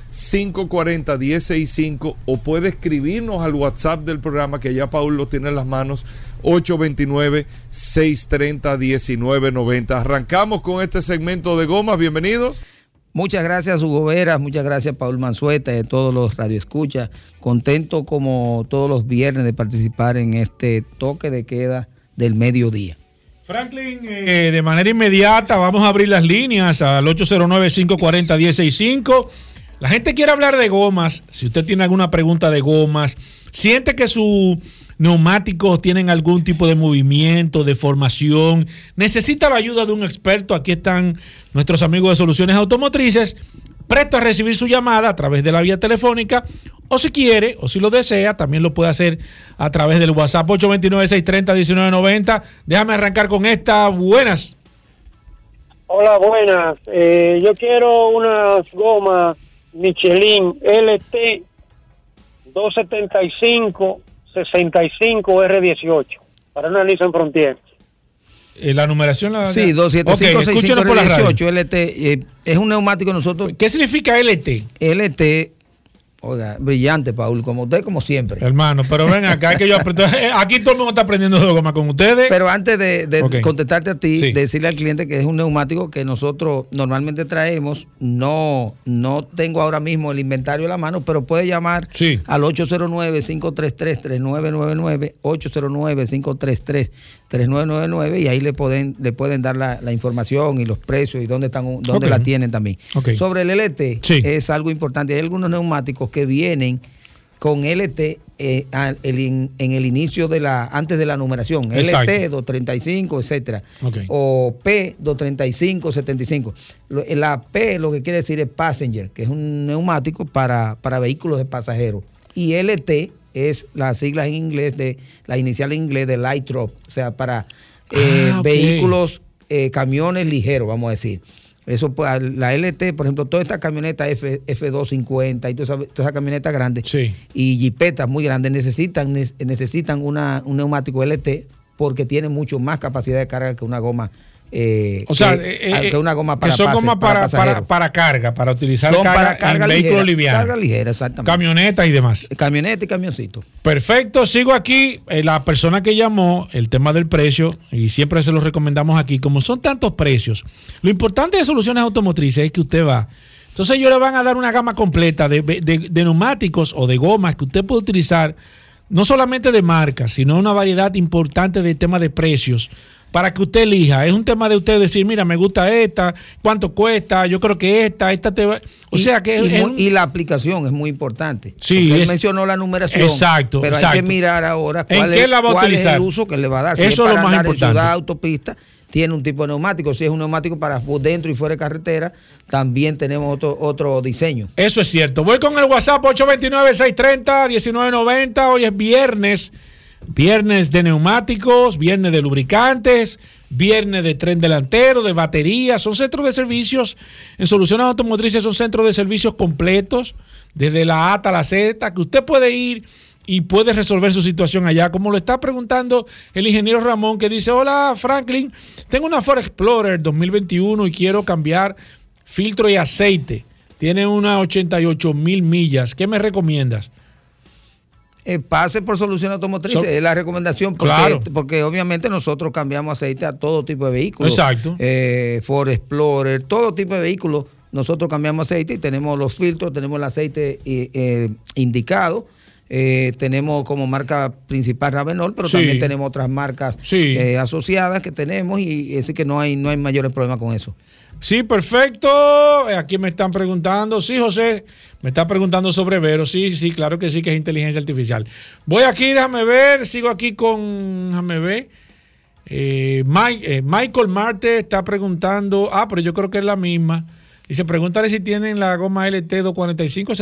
540-165 o puede escribirnos al WhatsApp del programa que ya Paul lo tiene en las manos 829-630-1990. Arrancamos con este segmento de gomas, bienvenidos. Muchas gracias Hugo Veras, muchas gracias Paul Manzueta y a todos los radioescuchas. Contento como todos los viernes de participar en este toque de queda del mediodía. Franklin, eh, de manera inmediata vamos a abrir las líneas al 809-540-165. La gente quiere hablar de gomas. Si usted tiene alguna pregunta de gomas, siente que su neumáticos tienen algún tipo de movimiento, de formación, necesita la ayuda de un experto, aquí están nuestros amigos de Soluciones Automotrices, presto a recibir su llamada a través de la vía telefónica o si quiere o si lo desea, también lo puede hacer a través del WhatsApp 829-630-1990. Déjame arrancar con esta. Buenas. Hola, buenas. Eh, yo quiero unas gomas Michelin LT 275 65 R18 para una Nissan Frontier. Eh, la numeración la Sí, 275 okay, R18 LT eh, es un neumático nosotros. ¿Qué significa LT? LT Oiga, brillante, Paul, como usted, como siempre. Hermano, pero ven acá, que yo eh, aquí todo el mundo está aprendiendo de goma con ustedes. Pero antes de, contestarte a ti, decirle al cliente que es un neumático que nosotros normalmente traemos, no, no tengo ahora mismo el inventario a la mano, pero puede llamar al 809-533-3999, 809-533-3999 y ahí le pueden, le pueden dar la, información y los precios y dónde están, dónde la tienen también. Sobre el LT, es algo importante. Hay algunos neumáticos que vienen con LT eh, en el inicio de la, antes de la numeración, LT 235, etcétera, o P 235, 75. La P lo que quiere decir es passenger, que es un neumático para, para vehículos de pasajeros. Y LT es la sigla en inglés de, la inicial en inglés de light truck, o sea, para eh, ah, vehículos, eh, camiones ligeros, vamos a decir. Eso, pues, la LT, por ejemplo, toda esta camioneta F, F250 y toda esa, toda esa camioneta grande y jipetas muy grandes necesitan, necesitan una, un neumático LT porque tiene mucho más capacidad de carga que una goma eh, o sea, que, eh, eh, una goma para, son gomas para, para, carga, para utilizar son para carga en livianos. Carga ligera, exactamente. Camionetas y demás. Camioneta y camioncito. Perfecto, sigo aquí. la persona que llamó, el tema del precio, y siempre se lo recomendamos aquí, como son tantos precios, lo importante de soluciones automotrices es que usted va. Entonces ellos le van a dar una gama completa de, de neumáticos o de gomas que usted puede utilizar, no solamente de marcas, sino una variedad importante de temas de precios para que usted elija. Es un tema de usted decir, mira, me gusta esta, cuánto cuesta, yo creo que esta, esta te va. O sea que. Y, la aplicación es muy importante. Sí. él mencionó la numeración. Exacto. Pero hay que mirar ahora cuál, es, cuál es, el uso que le va a dar. Si Eso es, lo más importante. En ciudad, autopista, tiene un tipo de neumático. Si es un neumático para dentro y fuera de carretera, también tenemos otro, otro diseño. Eso es cierto. Voy con el WhatsApp 829-630-1990. Hoy es viernes. Viernes de neumáticos, viernes de lubricantes, viernes de tren delantero, de baterías. Son centros de servicios. En Soluciones Automotrices son centros de servicios completos, desde la A hasta la Z, que usted puede ir y puede resolver su situación allá, como lo está preguntando el ingeniero Ramón, que dice, hola Franklin, tengo una Ford Explorer 2021 y quiero cambiar filtro y aceite. Tiene unas 88 mil millas. ¿Qué me recomiendas? Eh, pase por solución automotriz, es la recomendación, porque, porque obviamente nosotros cambiamos aceite a todo tipo de vehículos. Exacto. Eh, Ford Explorer, todo tipo de vehículos, nosotros cambiamos aceite y tenemos los filtros, tenemos el aceite eh, indicado. Tenemos como marca principal Ravenol, pero también tenemos otras marcas asociadas que tenemos y así que no hay, no hay mayores problemas con eso. Sí, perfecto. Aquí me están preguntando. Sí, José, me está preguntando sobre Vero. Sí, sí, claro que sí, que es inteligencia artificial. Voy aquí, déjame ver. Sigo aquí con. Déjame ver. Eh, eh, Michael Marte está preguntando. Ah, pero yo creo que es la misma. Dice: pregúntale si tienen la goma LT 245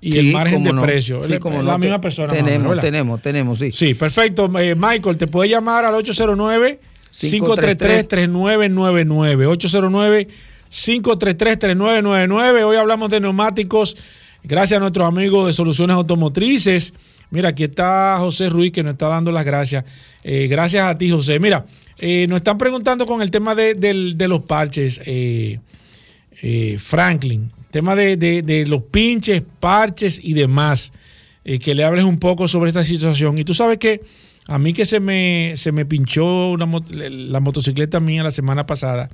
75 R16 y el margen de precio. Sí, como la misma persona. Tenemos, tenemos, tenemos, sí. Sí, perfecto. Eh, Michael, te puede llamar al 809 533 3999 809 533 3999 Hoy hablamos de neumáticos. Gracias a nuestros amigos de Soluciones Automotrices. Mira, aquí está José Ruiz que nos está dando las gracias. Eh, gracias a ti, José. Mira, eh, nos están preguntando con el tema de, los parches, Franklin tema de, los pinches, parches y demás, eh, que le hables un poco sobre esta situación. Y tú sabes que a mí que se me, se me pinchó la motocicleta mía la semana pasada,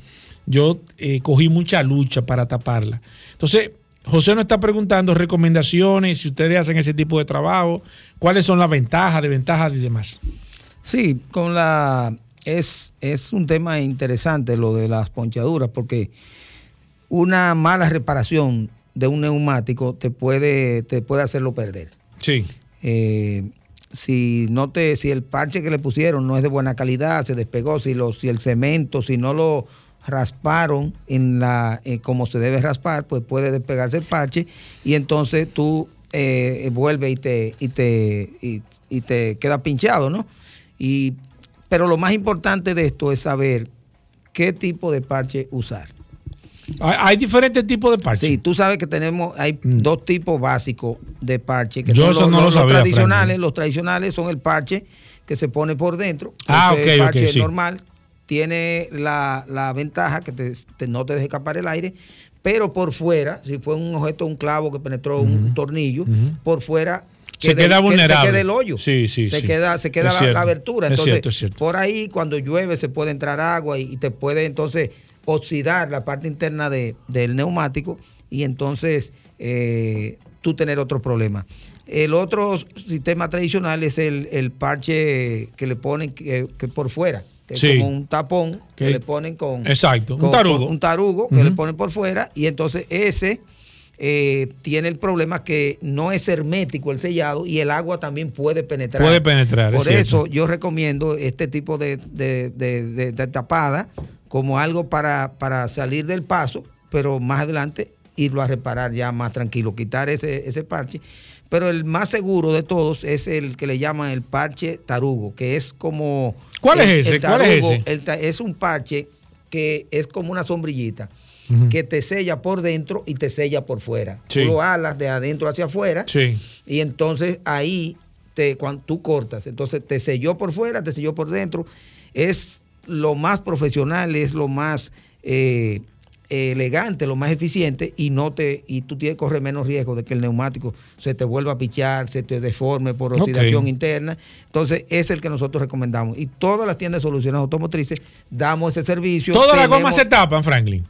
yo eh, cogí mucha lucha para taparla. Entonces, José nos está preguntando recomendaciones, si ustedes hacen ese tipo de trabajo, cuáles son las ventajas, desventajas y demás. Sí, con la es, es un tema interesante lo de las ponchaduras, porque una mala reparación de un neumático te puede, te puede hacerlo perder. Sí. Eh, si no te, si el parche que le pusieron no es de buena calidad, se despegó, si, lo, si el cemento, si no lo rasparon en la eh, como se debe raspar, pues puede despegarse el parche y entonces tú eh, vuelve y te, y te, y, te queda pinchado, ¿no? Y, pero lo más importante de esto es saber qué tipo de parche usar. Hay, diferentes tipos de parches. Sí, tú sabes que tenemos, hay mm. dos tipos básicos de parche. Que son los, tradicionales. Los tradicionales son el parche que se pone por dentro. Ah, ok, El parche normal tiene la, ventaja que no te deje escapar el aire, pero por fuera, si fue un objeto, un clavo que penetró un tornillo, por fuera se queda vulnerable. se queda el hoyo. Sí, sí, se queda, se queda la, abertura. Entonces, por ahí cuando llueve se puede entrar agua y te puede entonces oxidar la parte interna de, del neumático y entonces eh, tú tener otro problema. El otro sistema tradicional es el, parche que le ponen que, por fuera, que es como un tapón que le ponen con... Exacto, un tarugo. un tarugo que le ponen por fuera y entonces ese... Eh, tiene el problema que no es hermético el sellado y el agua también puede penetrar. Puede penetrar. Por eso yo recomiendo este tipo de, de, de tapada como algo para, para salir del paso, pero más adelante irlo a reparar ya más tranquilo, quitar ese, ese parche. Pero el más seguro de todos es el que le llaman el parche tarugo, que es como... ¿Cuál es ese? ¿Cuál es ese? es un parche que es como una sombrillita. que te sella por dentro y te sella por fuera. Tú lo alas de adentro hacia afuera sí. y entonces ahí te, cuando tú cortas, entonces te selló por fuera, te selló por dentro. Es lo más profesional, es lo más eh, elegante, lo más eficiente y no te y tú tienes correr menos riesgo de que el neumático se te vuelva a pichar, se te deforme por oxidación interna. Entonces, es el que nosotros recomendamos. Y todas las tiendas de soluciones automotrices damos ese servicio. Todas las gomas se tapan, Franklin.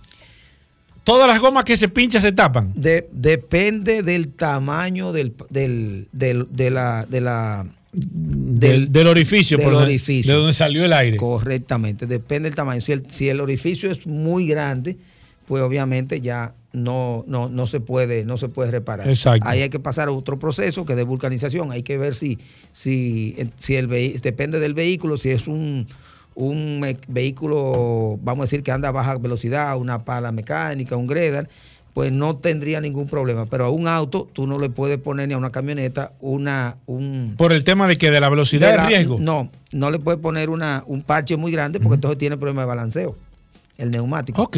Todas las gomas que se pinchan se tapan. depende del tamaño del, del, de la, de la del, orificio, del orificio. De donde salió el aire. Correctamente, depende del tamaño. Si el, si el orificio es muy grande, pues obviamente ya no, no, no, se puede, no se puede reparar. Exacto. Ahí hay que pasar a otro proceso que es de vulcanización. Hay que ver si, si, si el depende del vehículo, si es un, un vehículo, vamos a decir que anda a baja velocidad, una pala mecánica, un gredar pues no tendría ningún problema. Pero a un auto tú no le puedes poner ni a una camioneta una... Un, Por el tema de que de la velocidad de, riesgo. No, no le puedes poner una, un parche muy grande porque entonces tiene problema de balanceo el neumático. Ok.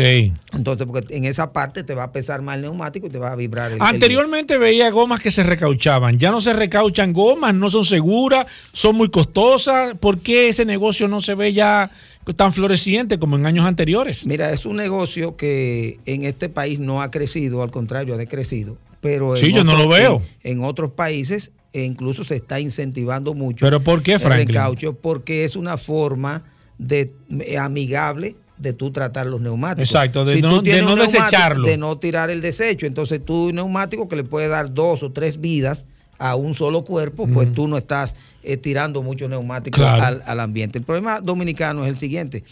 Entonces, porque en esa parte te va a pesar más el neumático y te va a vibrar el. Anteriormente veía gomas que se recauchaban. Ya no se recauchan gomas, no son seguras, son muy costosas. ¿Por qué ese negocio no se ve ya tan floreciente como en años anteriores? Mira, es un negocio que en este país no ha crecido, al contrario, ha decrecido. Pero sí, yo no lo veo. En, otros países e incluso se está incentivando mucho. ¿Pero por qué, Franklin? El recaucho, porque es una forma de eh, amigable de tú tratar los neumáticos. Exacto, de no, desecharlo. De no tirar el desecho. Entonces tú un neumático que le puede dar dos o tres vidas a un solo cuerpo, pues tú no estás eh, tirando muchos neumáticos al, ambiente. El problema dominicano es el siguiente.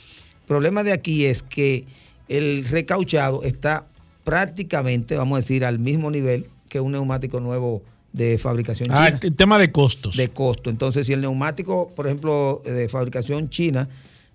problema de aquí es que el recauchado está prácticamente, vamos a decir, al mismo nivel que un neumático nuevo de fabricación ah, china. Ah, el tema de costos. De costo. Entonces, si el neumático, por ejemplo, de fabricación china,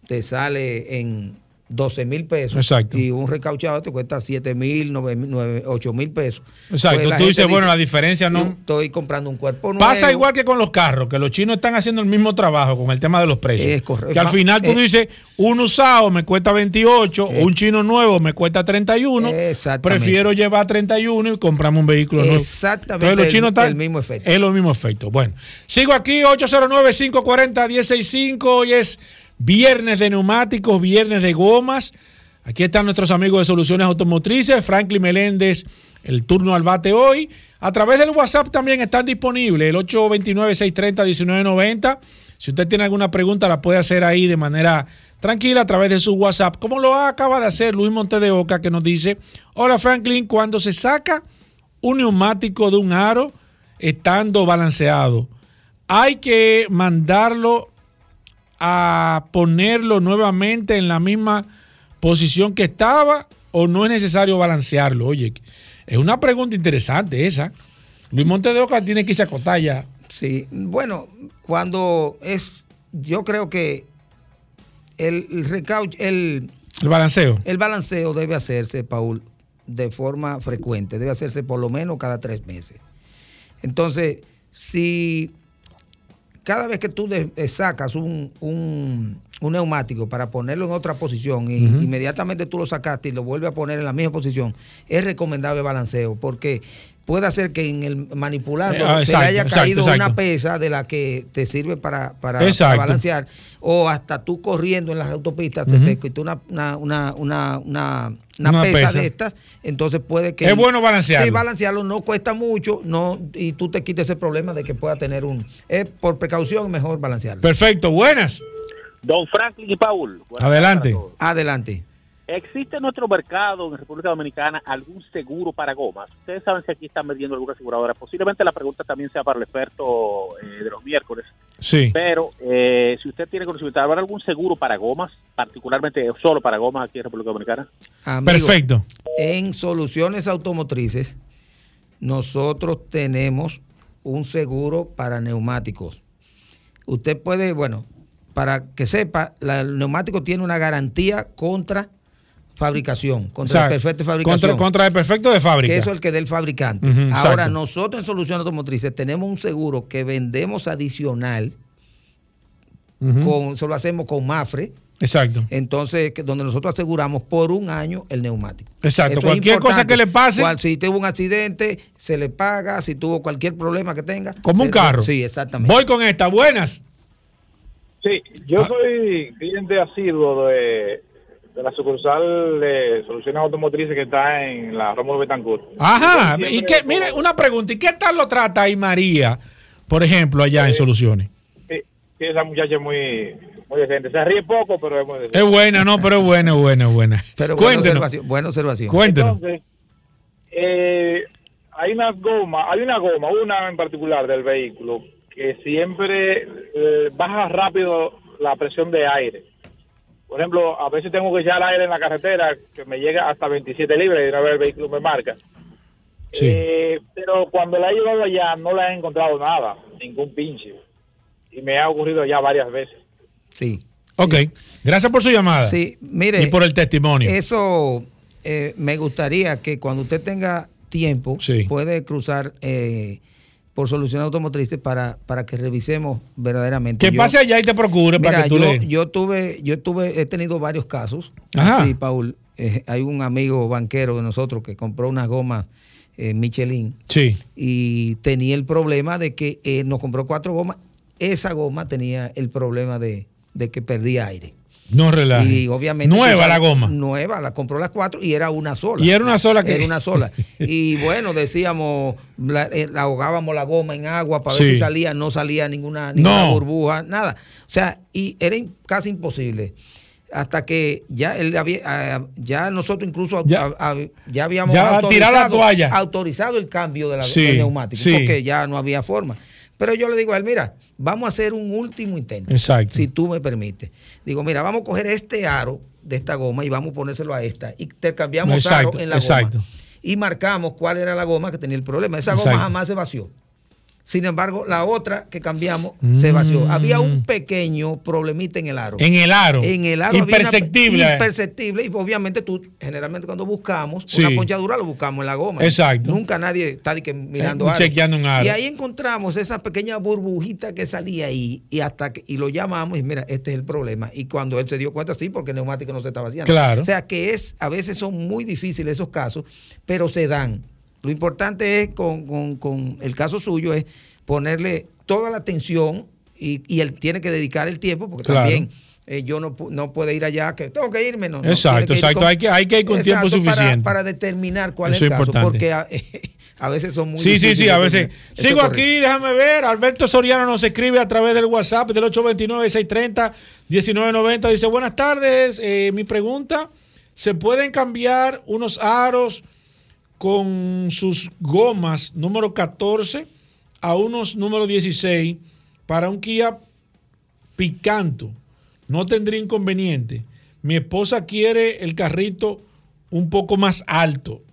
te sale en 12 mil pesos. Exacto. Y un recauchado te cuesta 7 mil, 8 mil pesos. Exacto. Pues Tú dices, bueno, la diferencia no. Estoy comprando un cuerpo nuevo. Pasa igual que con los carros, que los chinos están haciendo el mismo trabajo con el tema de los precios. Es correcto. Que al final tú dices, un usado me cuesta 28, un chino nuevo me cuesta 31. Exactamente. Prefiero llevar 31 y comprarme un vehículo nuevo. Exactamente. los chinos están, el mismo efecto. Es lo mismo efecto. Bueno, sigo aquí, 809-540-165 y es viernes de neumáticos, viernes de gomas. Aquí están nuestros amigos de Soluciones Automotrices, Franklin Meléndez, el turno al bate hoy. A través del WhatsApp también están disponibles, el 829-630-1990. Si usted tiene alguna pregunta, la puede hacer ahí de manera tranquila a través de su WhatsApp, como lo acaba de hacer Luis Monte de Oca, que nos dice, hola Franklin, cuando se saca un neumático de un aro estando balanceado, hay que mandarlo a ponerlo nuevamente en la misma posición que estaba o no es necesario balancearlo? Oye, es una pregunta interesante esa. Luis Monte de Oca tiene que irse a acotar ya. Sí, bueno, cuando es, yo creo que el, el el, el balanceo. El balanceo debe hacerse, Paul, de forma frecuente, debe hacerse por lo menos cada tres meses. Entonces, si cada vez que tú sacas un, neumático para ponerlo en otra posición y inmediatamente tú lo sacaste y lo vuelves a poner en la misma posición, es recomendable balanceo porque puede hacer que en el manipulando eh, te haya caído una pesa de la que te sirve para, para, balancear o hasta tú corriendo en las autopistas se te quitó una, una, una, una pesa, de estas, entonces puede que... Es bueno balancearlo. Sí, balancearlo no cuesta mucho no y tú te quites ese problema de que pueda tener un... Es por precaución mejor balancearlo. Perfecto, buenas. Don Franklin y Paul. Adelante. Adelante. ¿Existe en nuestro mercado, en República Dominicana, algún seguro para gomas? Ustedes saben si aquí están vendiendo alguna aseguradora. Posiblemente la pregunta también sea para el experto eh, de los miércoles. Sí. Pero eh, si usted tiene conocimiento, ¿habrá algún seguro para gomas, particularmente solo para gomas aquí en República Dominicana? Perfecto. En soluciones automotrices, nosotros tenemos un seguro para neumáticos. Usted puede, bueno, para que sepa, el neumático tiene una garantía contra fabricación, contra el perfecto de fabricación. Contra, el perfecto de fábrica. Que eso es el que del fabricante. Ahora, nosotros en Soluciones Automotrices tenemos un seguro que vendemos adicional, con, eso lo hacemos con Mafre. Exacto. Entonces, donde nosotros aseguramos por un año el neumático. Exacto. cualquier cosa que le pase. si tuvo un accidente, se le paga. Si tuvo cualquier problema que tenga. Como un carro. Sí, exactamente. Voy con esta. Buenas. Sí, yo ah. soy cliente asiduo de, de la sucursal de Soluciones Automotrices que está en la Rómulo Betancourt. Ajá, y que, mire, una pregunta, ¿y qué tal lo trata ahí María, por ejemplo, allá en Soluciones? Sí, esa muchacha es muy, muy decente. Se ríe poco, pero es muy decente. Es buena, no, pero es buena, es buena, es buena. Pero buena observación, buena observación. Cuéntenos. Entonces, eh, hay una goma, hay una goma, una en particular del vehículo, que siempre eh, baja rápido la presión de aire por ejemplo, a veces tengo que echar aire en la carretera que me llega hasta 27 libras y una vez el vehículo me marca. Sí. Eh, pero cuando la he llevado allá no la he encontrado nada, ningún pinche. Y me ha ocurrido ya varias veces. Sí. Ok. Gracias por su llamada. Sí, mire. Y por el testimonio. Eso eh, me gustaría que cuando usted tenga tiempo, puede cruzar eh, por soluciones automotrices para, para que revisemos verdaderamente. Que pase allá y te procure para que tú yo, yo tuve, yo tuve, he tenido varios casos. Sí, Paul. Eh, hay un amigo banquero de nosotros que compró una goma eh, Michelin. Sí. Y tenía el problema de que eh, nos compró cuatro gomas. Esa goma tenía el problema de, de que perdía aire. No. Y obviamente. Nueva la goma. Nueva, la compró las cuatro y era una sola. Y era una sola que. Era una sola. y bueno, decíamos, eh, la, ahogábamos la goma en agua para ver si salía, no salía ninguna, ninguna burbuja, nada. O sea, y era casi imposible. Hasta que ya él había, ah, ya nosotros incluso ya, habíamos autorizado, la toalla. autorizado el cambio de la, del neumático, porque ya no había forma. Pero yo le digo a él, mira, vamos a hacer un último intento. Exacto. Si tú me permites. Digo, mira, vamos a coger este aro de esta goma y vamos a ponérselo a esta. Y te cambiamos aro en la exacto. goma. Y marcamos cuál era la goma que tenía el problema. Esa goma jamás se vació. Sin embargo, la otra que cambiamos se vació. Mm. Había un pequeño problemita en el aro. En el aro. En el aro. Imperceptible. imperceptible. Y obviamente tú, generalmente cuando buscamos una ponchadura, lo buscamos en la goma. Exacto. Nunca nadie está que mirando eh, Chequeando un aro. Y ahí encontramos esa pequeña burbujita que salía ahí. Y hasta y lo llamamos y mira, este es el problema. Y cuando él se dio cuenta, sí, porque el neumático no se estaba haciendo. Claro. O sea que es, a veces son muy difíciles esos casos, pero se dan. Lo importante es con, el caso suyo es ponerle toda la atención y, él tiene que dedicar el tiempo porque también eh, yo no, no puedo ir allá, que tengo que irme. No, exacto, exacto. hay, que, hay que ir con tiempo suficiente. Para, determinar cuál es el caso, porque a, veces son muy Sí, sí, sí, a veces. Sigo aquí, déjame ver. Alberto Soriano nos escribe a través del WhatsApp del 829-630-1990. Dice, buenas tardes, eh, mi pregunta, ¿se pueden cambiar unos aros con sus gomas número 14 a unos número 16 para un Kia Picanto. No tendría inconveniente. Mi esposa quiere el carrito un poco más alto.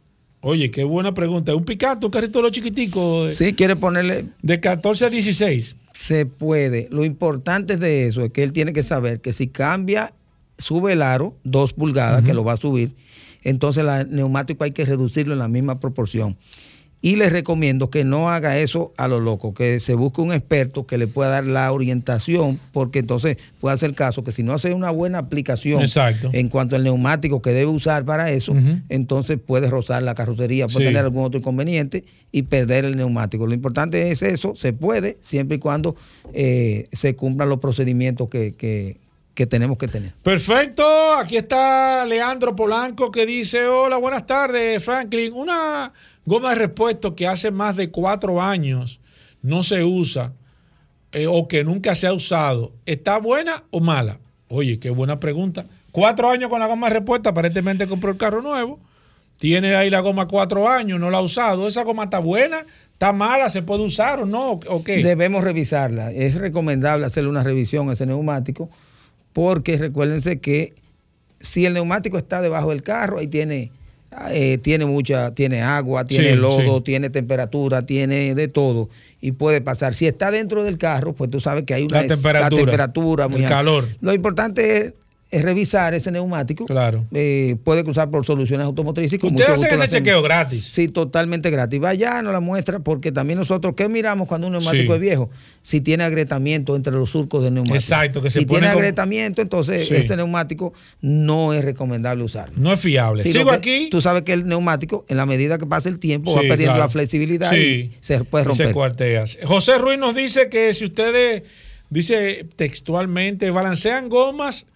Oye, qué buena pregunta. ¿Un Picanto, un carrito de los chiquiticos? Sí, quiere ponerle... De 14 a 16. Se puede. Lo importante de eso es que él tiene que saber que si cambia, sube el aro, dos pulgadas, que lo va a subir, entonces el neumático hay que reducirlo en la misma proporción. Y les recomiendo que no haga eso a lo loco, que se busque un experto que le pueda dar la orientación, porque entonces puede hacer caso que si no hace una buena aplicación en cuanto al neumático que debe usar para eso, entonces puede rozar la carrocería, puede tener algún otro inconveniente y perder el neumático. Lo importante es eso, se puede, siempre y cuando eh, se cumplan los procedimientos que, que que tenemos que tener. Perfecto, aquí está Leandro Polanco que dice, hola, buenas tardes, Franklin. Una goma de repuesto que hace más de cuatro años no se usa eh, o que nunca se ha usado, ¿está buena o mala? Oye, qué buena pregunta. Cuatro años con la goma de repuesto, aparentemente compró el carro nuevo. Tiene ahí la goma cuatro años, no la ha usado. ¿Esa goma está buena? ¿Está mala? ¿Se puede usar o no? ¿O qué? Debemos revisarla. Es recomendable hacerle una revisión a ese neumático porque recuérdense que si el neumático está debajo del carro, ahí tiene, eh, tiene mucha, tiene agua, tiene lodo, tiene temperatura, tiene de todo y puede pasar. Si está dentro del carro, pues tú sabes que hay una temperatura, muy el calor. Lo importante es es revisar ese neumático. Claro. Eh, puede cruzar por soluciones automotrices. ¿Ustedes hacen ese chequeo gratis? Sí, totalmente gratis. Vaya, nos la muestra, porque también nosotros, ¿qué miramos cuando un neumático es viejo? Si tiene agrietamiento entre los surcos del neumático. Exacto, que Si tiene agrietamiento, entonces este neumático no es recomendable usarlo. No es fiable. Sigo aquí. Tú sabes que el neumático, en la medida que pasa el tiempo, va perdiendo la flexibilidad y se puede romper. Se José Ruiz nos dice que si ustedes, dice textualmente, balancean gomas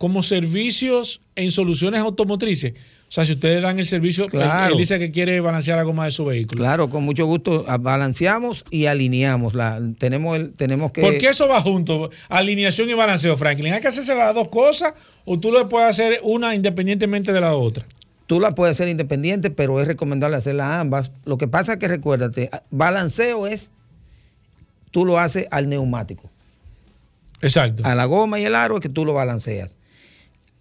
como servicios en soluciones automotrices. O sea, si ustedes dan el servicio, él, dice que quiere balancear la goma de su vehículo. Claro, con mucho gusto balanceamos y alineamos. La, tenemos, el, tenemos que... ¿Por qué eso va junto? Alineación y balanceo, Franklin. ¿Hay que hacerse las dos cosas o tú lo puedes hacer una independientemente de la otra? Tú la puedes hacer independiente, pero es recomendable hacerlas ambas. Lo que pasa es que recuérdate, balanceo es, tú lo haces al neumático. Exacto. A la goma y el aro es que tú lo balanceas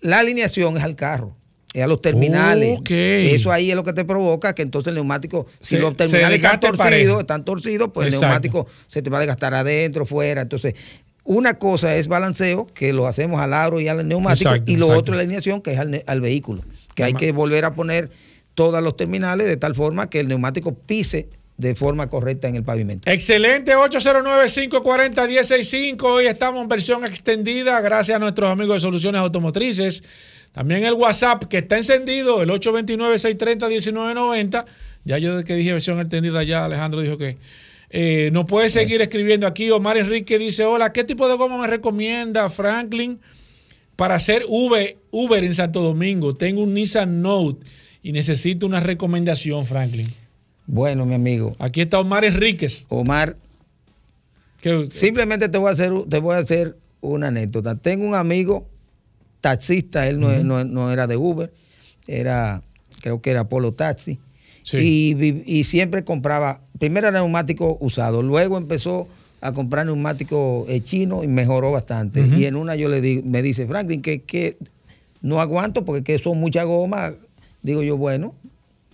la alineación es al carro, es a los terminales. Eso ahí es lo que te provoca que entonces el neumático, si los terminales están torcidos, están torcidos, pues el neumático se te va a desgastar adentro, fuera. Entonces, una cosa es balanceo, que lo hacemos al aro y al neumático, y lo otro es la alineación, que es al, vehículo, que hay que volver a poner todos los terminales de tal forma que el neumático pise de forma correcta en el pavimento. Excelente, 809-540-165. Hoy estamos en versión extendida gracias a nuestros amigos de Soluciones Automotrices. También el WhatsApp que está encendido, el 829-630-1990. Ya yo que dije versión extendida, ya Alejandro dijo que eh, nos puede seguir escribiendo aquí. Omar Enrique dice, hola, ¿qué tipo de goma me recomienda Franklin para hacer Uber, Uber en Santo Domingo? Tengo un Nissan Note y necesito una recomendación, Franklin. Bueno, mi amigo. Aquí está Omar Enríquez. Omar. Simplemente te voy, a hacer, te voy a hacer una anécdota. Tengo un amigo taxista, él no, era de Uber, era, creo que era Polo Taxi. Y, siempre compraba, primero era neumático usado, luego empezó a comprar neumático eh, chino y mejoró bastante. Y en una yo le digo, me dice, Franklin, que, no aguanto porque son muchas gomas. Digo yo, bueno,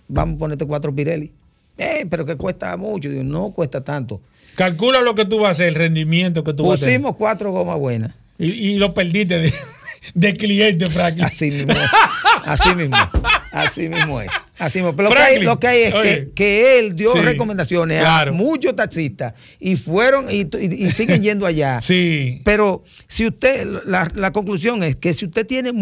vamos a ponerte cuatro Pirelli. Eh, pero que cuesta mucho. Digo, no cuesta tanto. Calcula lo que tú vas a hacer, el rendimiento que tú vas a hacer. Pusimos cuatro gomas buenas. Y, lo perdiste de, cliente, Franklin. Así mismo. así mismo. Así mismo es. Así mismo. Pero lo, que hay, es que, él dio recomendaciones a muchos taxistas y fueron y, siguen yendo allá. Sí. Pero si usted, la, la conclusión es que si usted tiene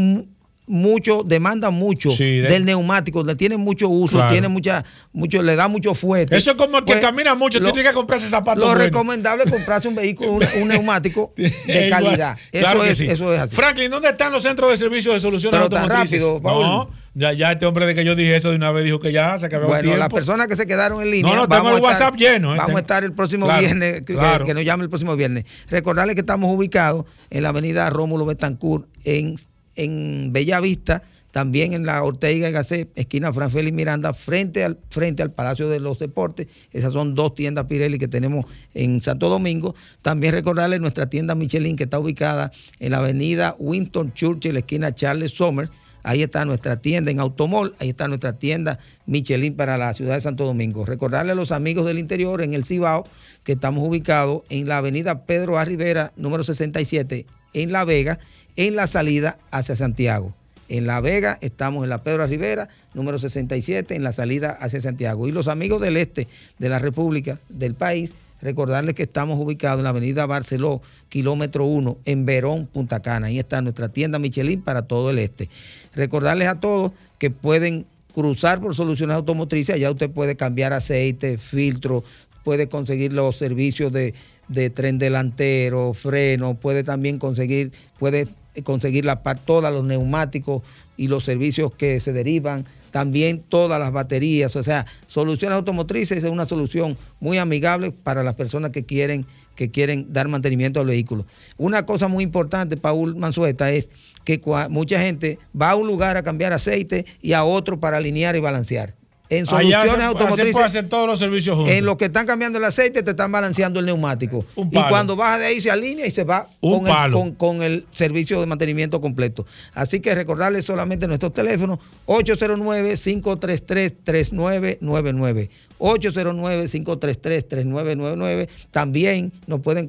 mucho, demanda mucho del neumático, le tiene mucho uso, tiene mucha, mucho, le da mucho fuerte. Eso es como el que pues, camina mucho, tiene que comprarse zapatos. Lo recomendable es comprarse un vehículo, un, neumático de calidad. Eso, es, eso es así. Franklin, ¿dónde están los centros de servicio de soluciones Pero tan rápido, No, ya, ya este hombre de que yo dije eso de una vez dijo que ya se acabó bueno, el tiempo. las personas que se quedaron en línea. No, no, tengo el WhatsApp lleno. ¿eh? Vamos a estar el próximo viernes, que, que, nos llame el próximo viernes. Recordarle que estamos ubicados en la avenida Rómulo Betancourt, en en Bellavista, también en la Ortega y Gasset, esquina Franfeli Miranda, frente al, frente al Palacio de los Deportes. Esas son dos tiendas Pirelli que tenemos en Santo Domingo. También recordarles nuestra tienda Michelin que está ubicada en la avenida Winston Churchill, esquina Charles Sommer. Ahí está nuestra tienda en Automol, ahí está nuestra tienda Michelin para la ciudad de Santo Domingo. Recordarle a los amigos del interior en el Cibao que estamos ubicados en la avenida Pedro A. Rivera, número 67, en La Vega en la salida hacia Santiago. En La Vega estamos en la Pedro Rivera, número 67, en la salida hacia Santiago. Y los amigos del este de la República, del país, recordarles que estamos ubicados en la avenida Barceló, kilómetro 1, en Verón, Punta Cana. Ahí está nuestra tienda Michelin para todo el este. Recordarles a todos que pueden cruzar por soluciones automotrices, allá usted puede cambiar aceite, filtro, puede conseguir los servicios de, de tren delantero, freno, puede también conseguir, puede conseguir la, todos los neumáticos y los servicios que se derivan, también todas las baterías, o sea, soluciones automotrices es una solución muy amigable para las personas que quieren que quieren dar mantenimiento al vehículo. Una cosa muy importante, Paul Mansueta, es que mucha gente va a un lugar a cambiar aceite y a otro para alinear y balancear en soluciones automotrices. todos los servicios juntos. En lo que están cambiando el aceite, te están balanceando el neumático. Y cuando baja de ahí se alinea y se va con el, con, el, servicio de mantenimiento completo. Así que recordarles solamente nuestros teléfonos: 809-533-3999. 809-533-3999. También nos pueden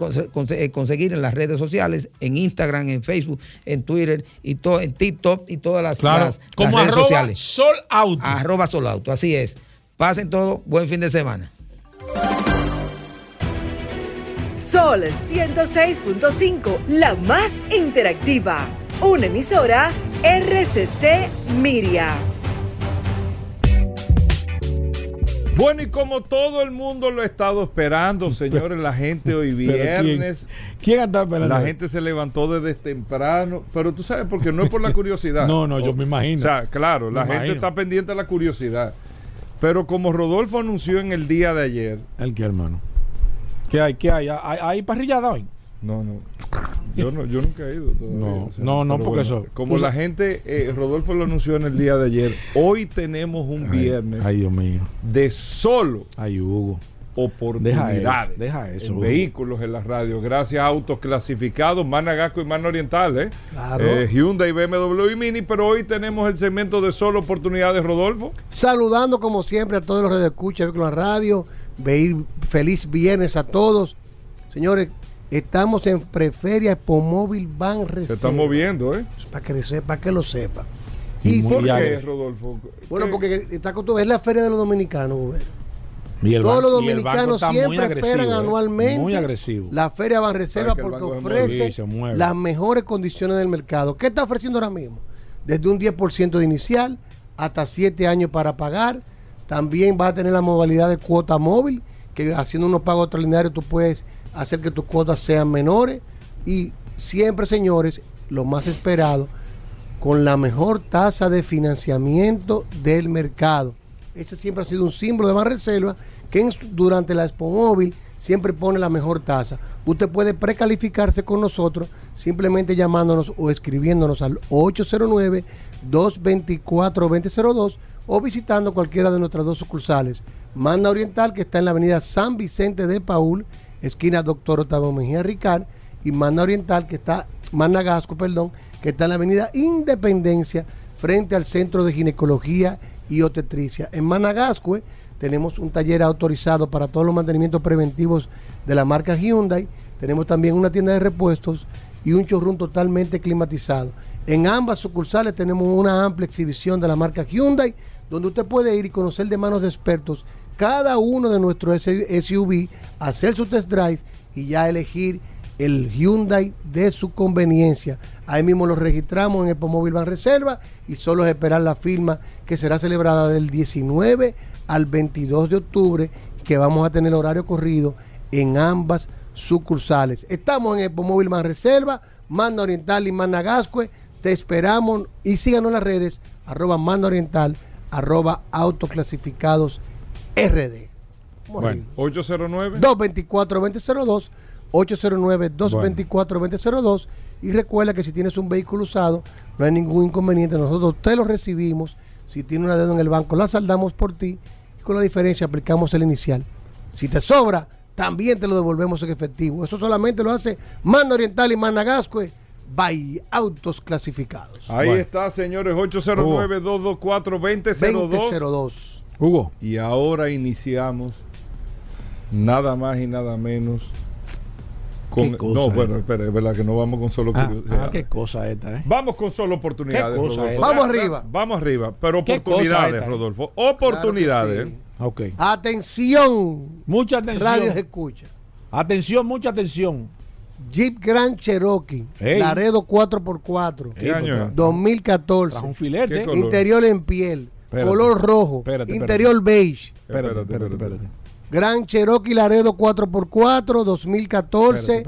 eh, conseguir en las redes sociales, en Instagram, en Facebook, en Twitter, y todo, en TikTok y todas las, Como redes sociales. Sol Auto. Arroba Sol Auto, así es. Pasen todo, buen fin de semana. Sol 106.5, la más interactiva. Una emisora RCC Miria. Bueno, y como todo el mundo lo ha estado esperando, señores, la gente hoy viernes. ¿Quién, está esperando? La gente se levantó desde temprano, pero tú sabes, porque no es por la curiosidad. no, no, yo me imagino. O sea, claro, la gente está pendiente de la curiosidad. Pero como Rodolfo anunció en el día de ayer. ¿El qué, hermano? ¿Qué hay? ¿Qué hay? ¿Hay, hay parrillada hoy? No, no. Yo, no, yo nunca he ido todavía. No, no, porque eso. Como la gente, eh, Rodolfo lo anunció en el día de ayer, hoy tenemos un viernes ay, Dios mío. de solo ay, Hugo. Oportunidades. Deja eso. En vehículos en la radio. Gracias a autos clasificados, Managasco y Mano Oriental, ¿eh? Claro. Eh, Hyundai, BMW y Mini, pero hoy tenemos el segmento de solo oportunidades, Rodolfo. Saludando como siempre a todos los escuchan en la radio. Veir feliz viernes a todos. Señores, Estamos en Preferia Epomóvil Van Reserva. Se está moviendo, ¿eh? Para que sepa, que lo sepa. ¿Y, por qué, Rodolfo? Bueno, porque está es la feria de los dominicanos, Todos los dominicanos siempre esperan ¿eh? anualmente muy agresivo. la Feria Van Reserva porque ofrece las mejores condiciones del mercado. ¿Qué está ofreciendo ahora mismo? Desde un 10% de inicial hasta 7 años para pagar. También va a tener la modalidad de cuota móvil, que haciendo unos pagos extraordinarios tú puedes hacer que tus cuotas sean menores y siempre, señores, lo más esperado, con la mejor tasa de financiamiento del mercado. Ese siempre ha sido un símbolo de más reserva que durante la Expo Móvil siempre pone la mejor tasa. Usted puede precalificarse con nosotros simplemente llamándonos o escribiéndonos al 809-224-2002 o visitando cualquiera de nuestras dos sucursales. Manda Oriental, que está en la avenida San Vicente de Paul, esquina Doctor Octavio Mejía Ricard, y Mana Oriental, que está, Managasco, perdón, que está en la avenida Independencia, frente al Centro de Ginecología y Obstetricia. En Managascue tenemos un taller autorizado para todos los mantenimientos preventivos de la marca Hyundai. Tenemos también una tienda de repuestos y un showroom totalmente climatizado. En ambas sucursales tenemos una amplia exhibición de la marca Hyundai, donde usted puede ir y conocer de manos de expertos cada uno de nuestros SUV, hacer su test drive y ya elegir el Hyundai de su conveniencia. Ahí mismo lo registramos en el Móvil Van Reserva y solo es esperar la firma que será celebrada del 19 al 22 de octubre y que vamos a tener horario corrido en ambas sucursales. Estamos en el Móvil Van Reserva, Manda Oriental y Managascue. Te esperamos y síganos en las redes arroba Manda Oriental, arroba autoclasificados RD. Bueno, 809 224 2002 809-224-2002. Y recuerda que si tienes un vehículo usado, no hay ningún inconveniente. Nosotros te lo recibimos. Si tiene una deuda en el banco, la saldamos por ti con la diferencia aplicamos el inicial. Si te sobra, también te lo devolvemos en efectivo. Eso solamente lo hace Manda Oriental y Managascue by Autos Clasificados. Ahí está, señores, 809-224-2002. Hugo. Y ahora iniciamos nada más y nada menos no, bueno, espera, es verdad que no vamos con solo ah, ah, qué cosa esta, ¿eh? Vamos con solo oportunidades. Vamos arriba. Vamos arriba, pero oportunidades, eh? Rodolfo. Oportunidades. Atención. Mucha atención. Radio escucha. Atención, mucha atención. Jeep Grand Cherokee, Laredo 4x4. ¿Qué año? 2014. un filete. Interior en piel. color rojo. interior beige. Espérate, espérate, espérate. Gran Cherokee Laredo 4x4 2014.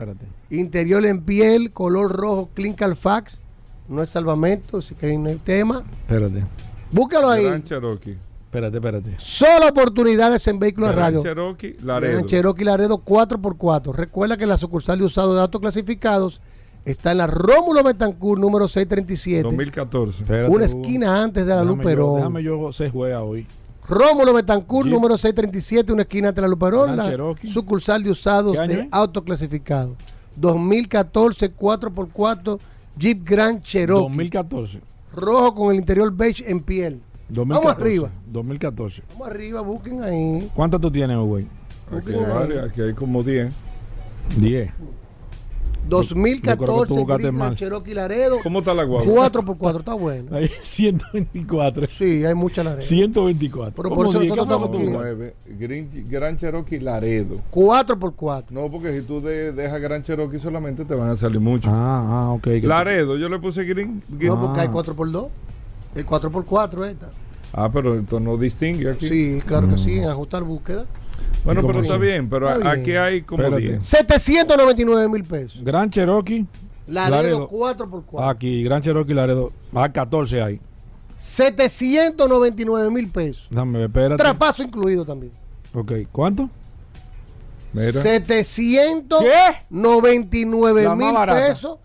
Interior en piel, color rojo, Clean Fax. No es salvamento, si quieren el tema. Espérate. Búscalo ahí. Gran Cherokee. Espérate, espérate. Solo oportunidades en vehículos de radio. Cherokee Laredo. Gran Cherokee Laredo 4x4. Recuerda que la sucursal de usado de datos clasificados está en la Rómulo Betancourt número 637. 2014. una esquina antes de la Luperón. déjame yo se juega hoy. Rómulo Betancourt, número 637, una esquina ante la Luperón, la sucursal de usados de autoclasificado. 2014, 4x4, Jeep Grand Cherokee. 2014. Rojo con el interior beige en piel. Vamos arriba. 2014. Vamos arriba, busquen ahí. ¿Cuánto tú tienes, güey? Aquí hay varias, aquí hay como 10. 10. 2014 Cherokee Laredo. ¿Cómo está la guagua? 4x4, está bueno. Hay 124. Sí, hay mucha Laredo. 124. Pero por eso nosotros estamos aquí. Gran Cherokee Laredo. 4x4. No, porque si tú dejas Gran Cherokee solamente te van a salir mucho. Ah, ah, ok. Laredo, yo le puse Green. No, porque hay 4x2. El 4x4 esta. Ah, pero esto no distingue aquí. Sí, claro que sí, en ajustar búsqueda. Bueno, pero está bien, pero aquí hay como 10. 799 mil pesos. Gran Cherokee. Laredo, 4x4. Aquí, Gran Cherokee Laredo. A 14 hay. 799 mil pesos. Dame, espérate. Traspaso incluido también. Ok, ¿cuánto? Mira. 799 mil pesos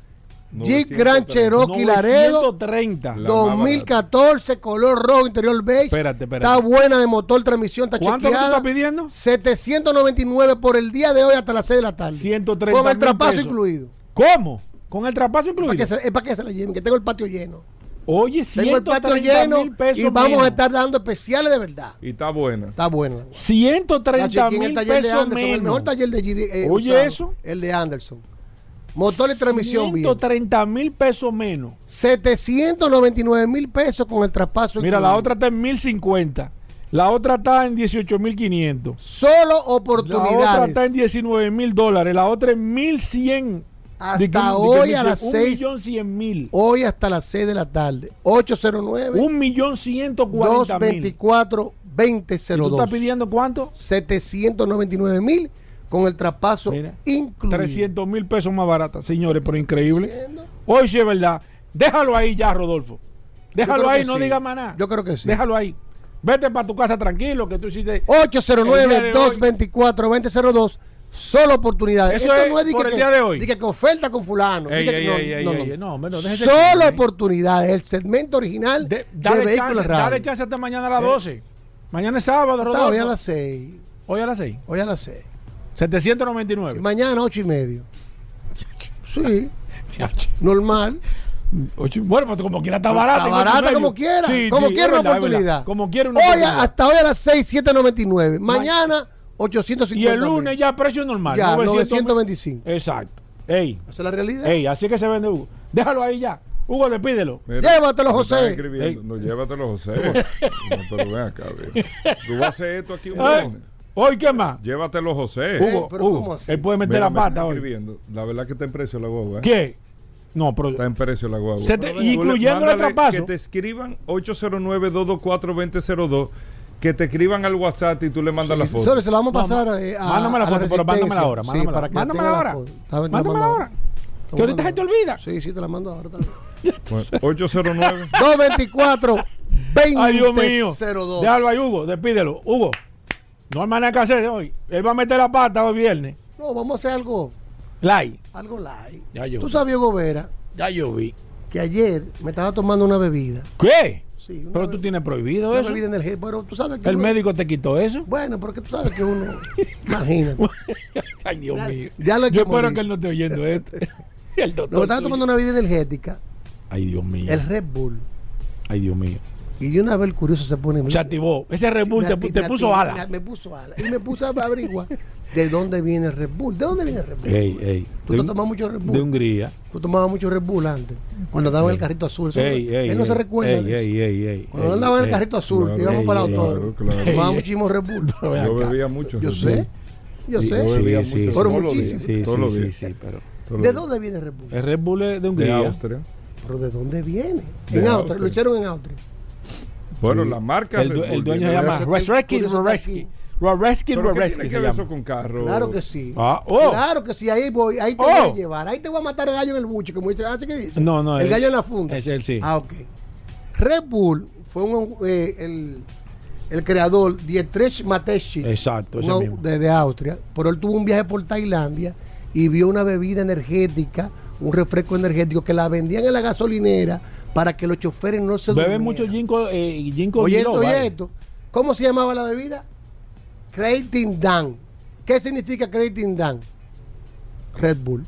Jeep Grand Cherokee Laredo 2014, color rojo, interior beige. Espérate, espérate. Está buena de motor, transmisión, está ¿Cuánto chequeada. estás pidiendo? 799 por el día de hoy hasta las 6 de la tarde. 130 Con el traspaso incluido. ¿Cómo? ¿Con el traspaso incluido? Es para que se, la lleven, que tengo el patio lleno. Oye, Tengo el patio lleno y vamos a estar dando especiales de verdad. Y está buena. Está buena. 130 mil pesos menos. El mejor taller de GD, eh, Oye, eso. El de Anderson. Motor y transmisión 130 mil pesos menos. 799 mil pesos con el traspaso. Mira, la otra está en 1050. La otra está en 18 mil 500. Solo oportunidades. La otra está en 19 mil dólares. La otra en 1100. Hasta hoy a las 6. mil. Hoy hasta las 6 de la tarde. 809. 1 millón 140 224 2002. ¿Tú estás pidiendo cuánto? 799 mil con el traspaso incluido. 300 mil pesos más barata, señores, pero increíble. Hoy sí es verdad. Déjalo ahí ya, Rodolfo. Déjalo ahí, no diga más nada. Yo creo que sí. Déjalo ahí. Vete para tu casa tranquilo, que tú hiciste. 809-224-2002. Solo oportunidades. Eso Esto no es de por que, el día de hoy. que, oferta con fulano. no, no, Solo oportunidades. El segmento original de, dale vehículos chance, Dale chance hasta mañana a las 12. Eh. Mañana es sábado, Rodolfo. hoy a las 6. Hoy a las 6. Hoy a las 6. 799. mañana 8 y medio. Sí. Normal. Bueno, pues como quiera está barata. Está barata como quiera. como quiera una oportunidad. Como quiera una hoy, oportunidad. Hasta hoy a las 6, 7.99. Mañana, 850. Y el lunes ya precio normal. Ya, 925. Exacto. Ey. Esa es la realidad. Ey, así que se vende Hugo. Déjalo ahí ya. Hugo, despídelo. llévatelo, José. No, llévatelo, José. no, pero ven acá, Tú vas a hacer esto aquí un ¿Hoy qué más? Llévatelo, José. Hugo, Hugo él puede meter la pata hoy. La verdad que está en precio la guagua. ¿eh? ¿Qué? No, pero. Está en precio la guagua. incluyendo el traspaso. Que te escriban 809-224-2002. Que te escriban al WhatsApp y tú le mandas la foto. Solo se la vamos a pasar eh, a, Mándame la foto, pero mándame ahora. Mándame sí, para que mándame ahora. Mándame ahora. Que ahorita se te olvida. Sí, sí, te la mando ahora. 809 224 20 Ay, Dios mío. Déjalo ahí, Hugo. Despídelo. Hugo. No hay manera que hacer hoy. Él va a meter la pata hoy viernes. No, vamos a hacer algo. Light. Algo light. Ya yo Tú sabes, Gobera. Ya yo vi. Que ayer me estaba tomando una bebida. ¿Qué? Sí, pero tú tienes prohibido una eso. Bebida energética, pero tú sabes que el médico te quitó eso. Bueno, porque tú sabes que uno. imagínate. Ay, Dios mío. Ya lo yo espero que él no esté oyendo esto. el doctor. No, estaba tomando una bebida energética. Ay, Dios mío. El Red Bull. Ay, Dios mío. Y de una vez el curioso se pone. Se activó. Ese Red Bull te, puso alas. Me puso alas. Y me puse a averiguar de dónde viene el Red Bull. ¿De dónde viene el Red Bull? Ey, ey. Tú te tomabas mucho Red Bull. De Hungría. Tú tomabas mucho Red Bull antes. Cuando andaba en el carrito azul. Ey, ey, él no se recuerda. Ey, ey, ey, ey, Cuando andaba en el carrito azul, que íbamos para el autor. Tomaba muchísimo Red Bull. Yo bebía mucho. Yo sé. Yo sé. Yo bebía mucho. Pero muchísimo. Sí, sí, sí, pero. ¿De dónde viene el Red Bull? El Red Bull es de Hungría. De Austria. ¿Pero de dónde viene? En Austria. Lo hicieron en Austria. Bueno, la marca. El, el dueño se llama Roreski Roreski. Roreski Roreski se llama. con carro? Claro que sí. Ah, oh. Claro que sí. Ahí voy. Ahí te voy a llevar. Ahí te voy a matar el gallo en el buche, como dice. ¿Así que dice? No, no. El gallo en la funda. Es él, sí. Ah, ok. Red Bull fue un, eh, el, el creador Dietrich Mateschitz. Exacto, ese uno mismo. De, de Austria. Pero él tuvo un viaje por Tailandia y vio una bebida energética, un refresco energético que la vendían en la gasolinera para que los choferes no se Beben mucho ginkgo, eh, ginkgo Oye, esto, oye esto. ¿Cómo se llamaba la bebida? Creating Dan. ¿Qué significa Creating Dan? Red Bull.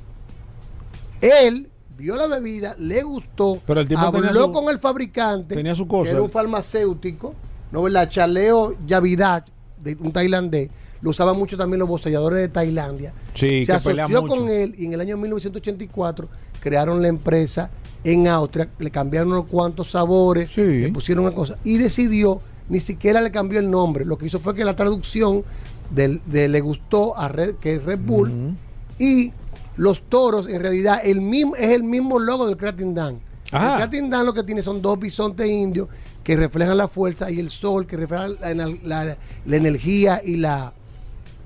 Él vio la bebida, le gustó, Pero el tipo habló su- con el fabricante, tenía su que cosa. era un farmacéutico, ¿no verdad? Chaleo Yavidat, de un tailandés, lo usaban mucho también los bocelladores de Tailandia. Sí, Se asoció con él y en el año 1984 crearon la empresa en Austria, le cambiaron unos cuantos sabores, Sí. le pusieron una cosa y decidió, ni siquiera le cambió el nombre, lo que hizo fue que la traducción del- de, le gustó a Red, que es Red Bull y los toros en realidad el mismo, es el mismo logo del Kratin Dan. Ah. El Kratin Dan lo que tiene son dos bisontes indios que reflejan la fuerza y el sol que refleja la, la- la energía y la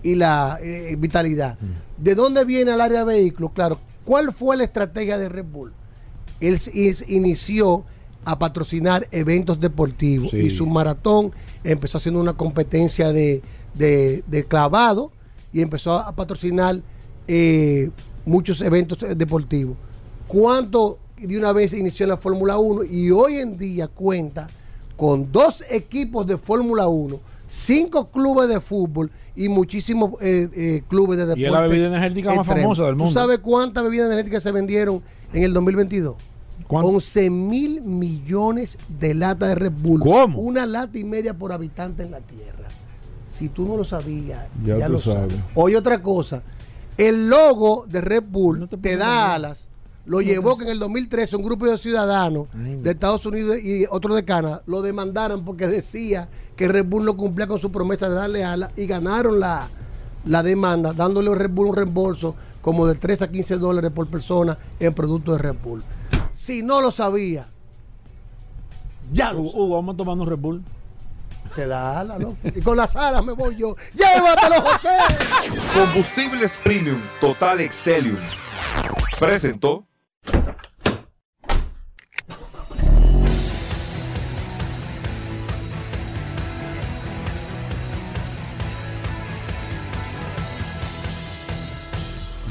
y la eh, vitalidad. ¿De dónde viene el área de vehículos? Claro, ¿cuál fue la estrategia de Red Bull? Él inició a patrocinar eventos deportivos Sí. y su maratón empezó haciendo una competencia de, de- de clavado y empezó a patrocinar eh, muchos eventos deportivos. ¿Cuánto de una vez inició en la Fórmula 1 y hoy en día cuenta con dos equipos de Fórmula 1, cinco clubes de fútbol y muchísimos eh, eh, clubes de deportes. Y es la bebida energética más famosa del mundo. ¿Tú sabes cuántas bebidas energéticas se vendieron en el 2022? ¿Cuánto? 11 mil millones de latas de Red Bull. ¿Cómo? Una lata y media por habitante en la Tierra. Si tú no lo sabías, Ya lo sabes. sabes. Oye, otra cosa. El logo de Red Bull No te da alas. Lo llevó que en el 2013 un grupo de ciudadanos de Estados Unidos y otro de Canadá lo demandaron porque decía que Red Bull no cumplía con su promesa de darle alas y ganaron la, la demanda dándole a Red Bull un reembolso como de 3 a 15 dólares por persona en productos de Red Bull. Si no lo sabía, ya lo Hugo, Hugo, vamos tomando un Red Bull. te da alas, ¿no? Y con las alas me voy yo. ¡Llévatelo, José! Combustibles Premium Total Excelium. Presentó.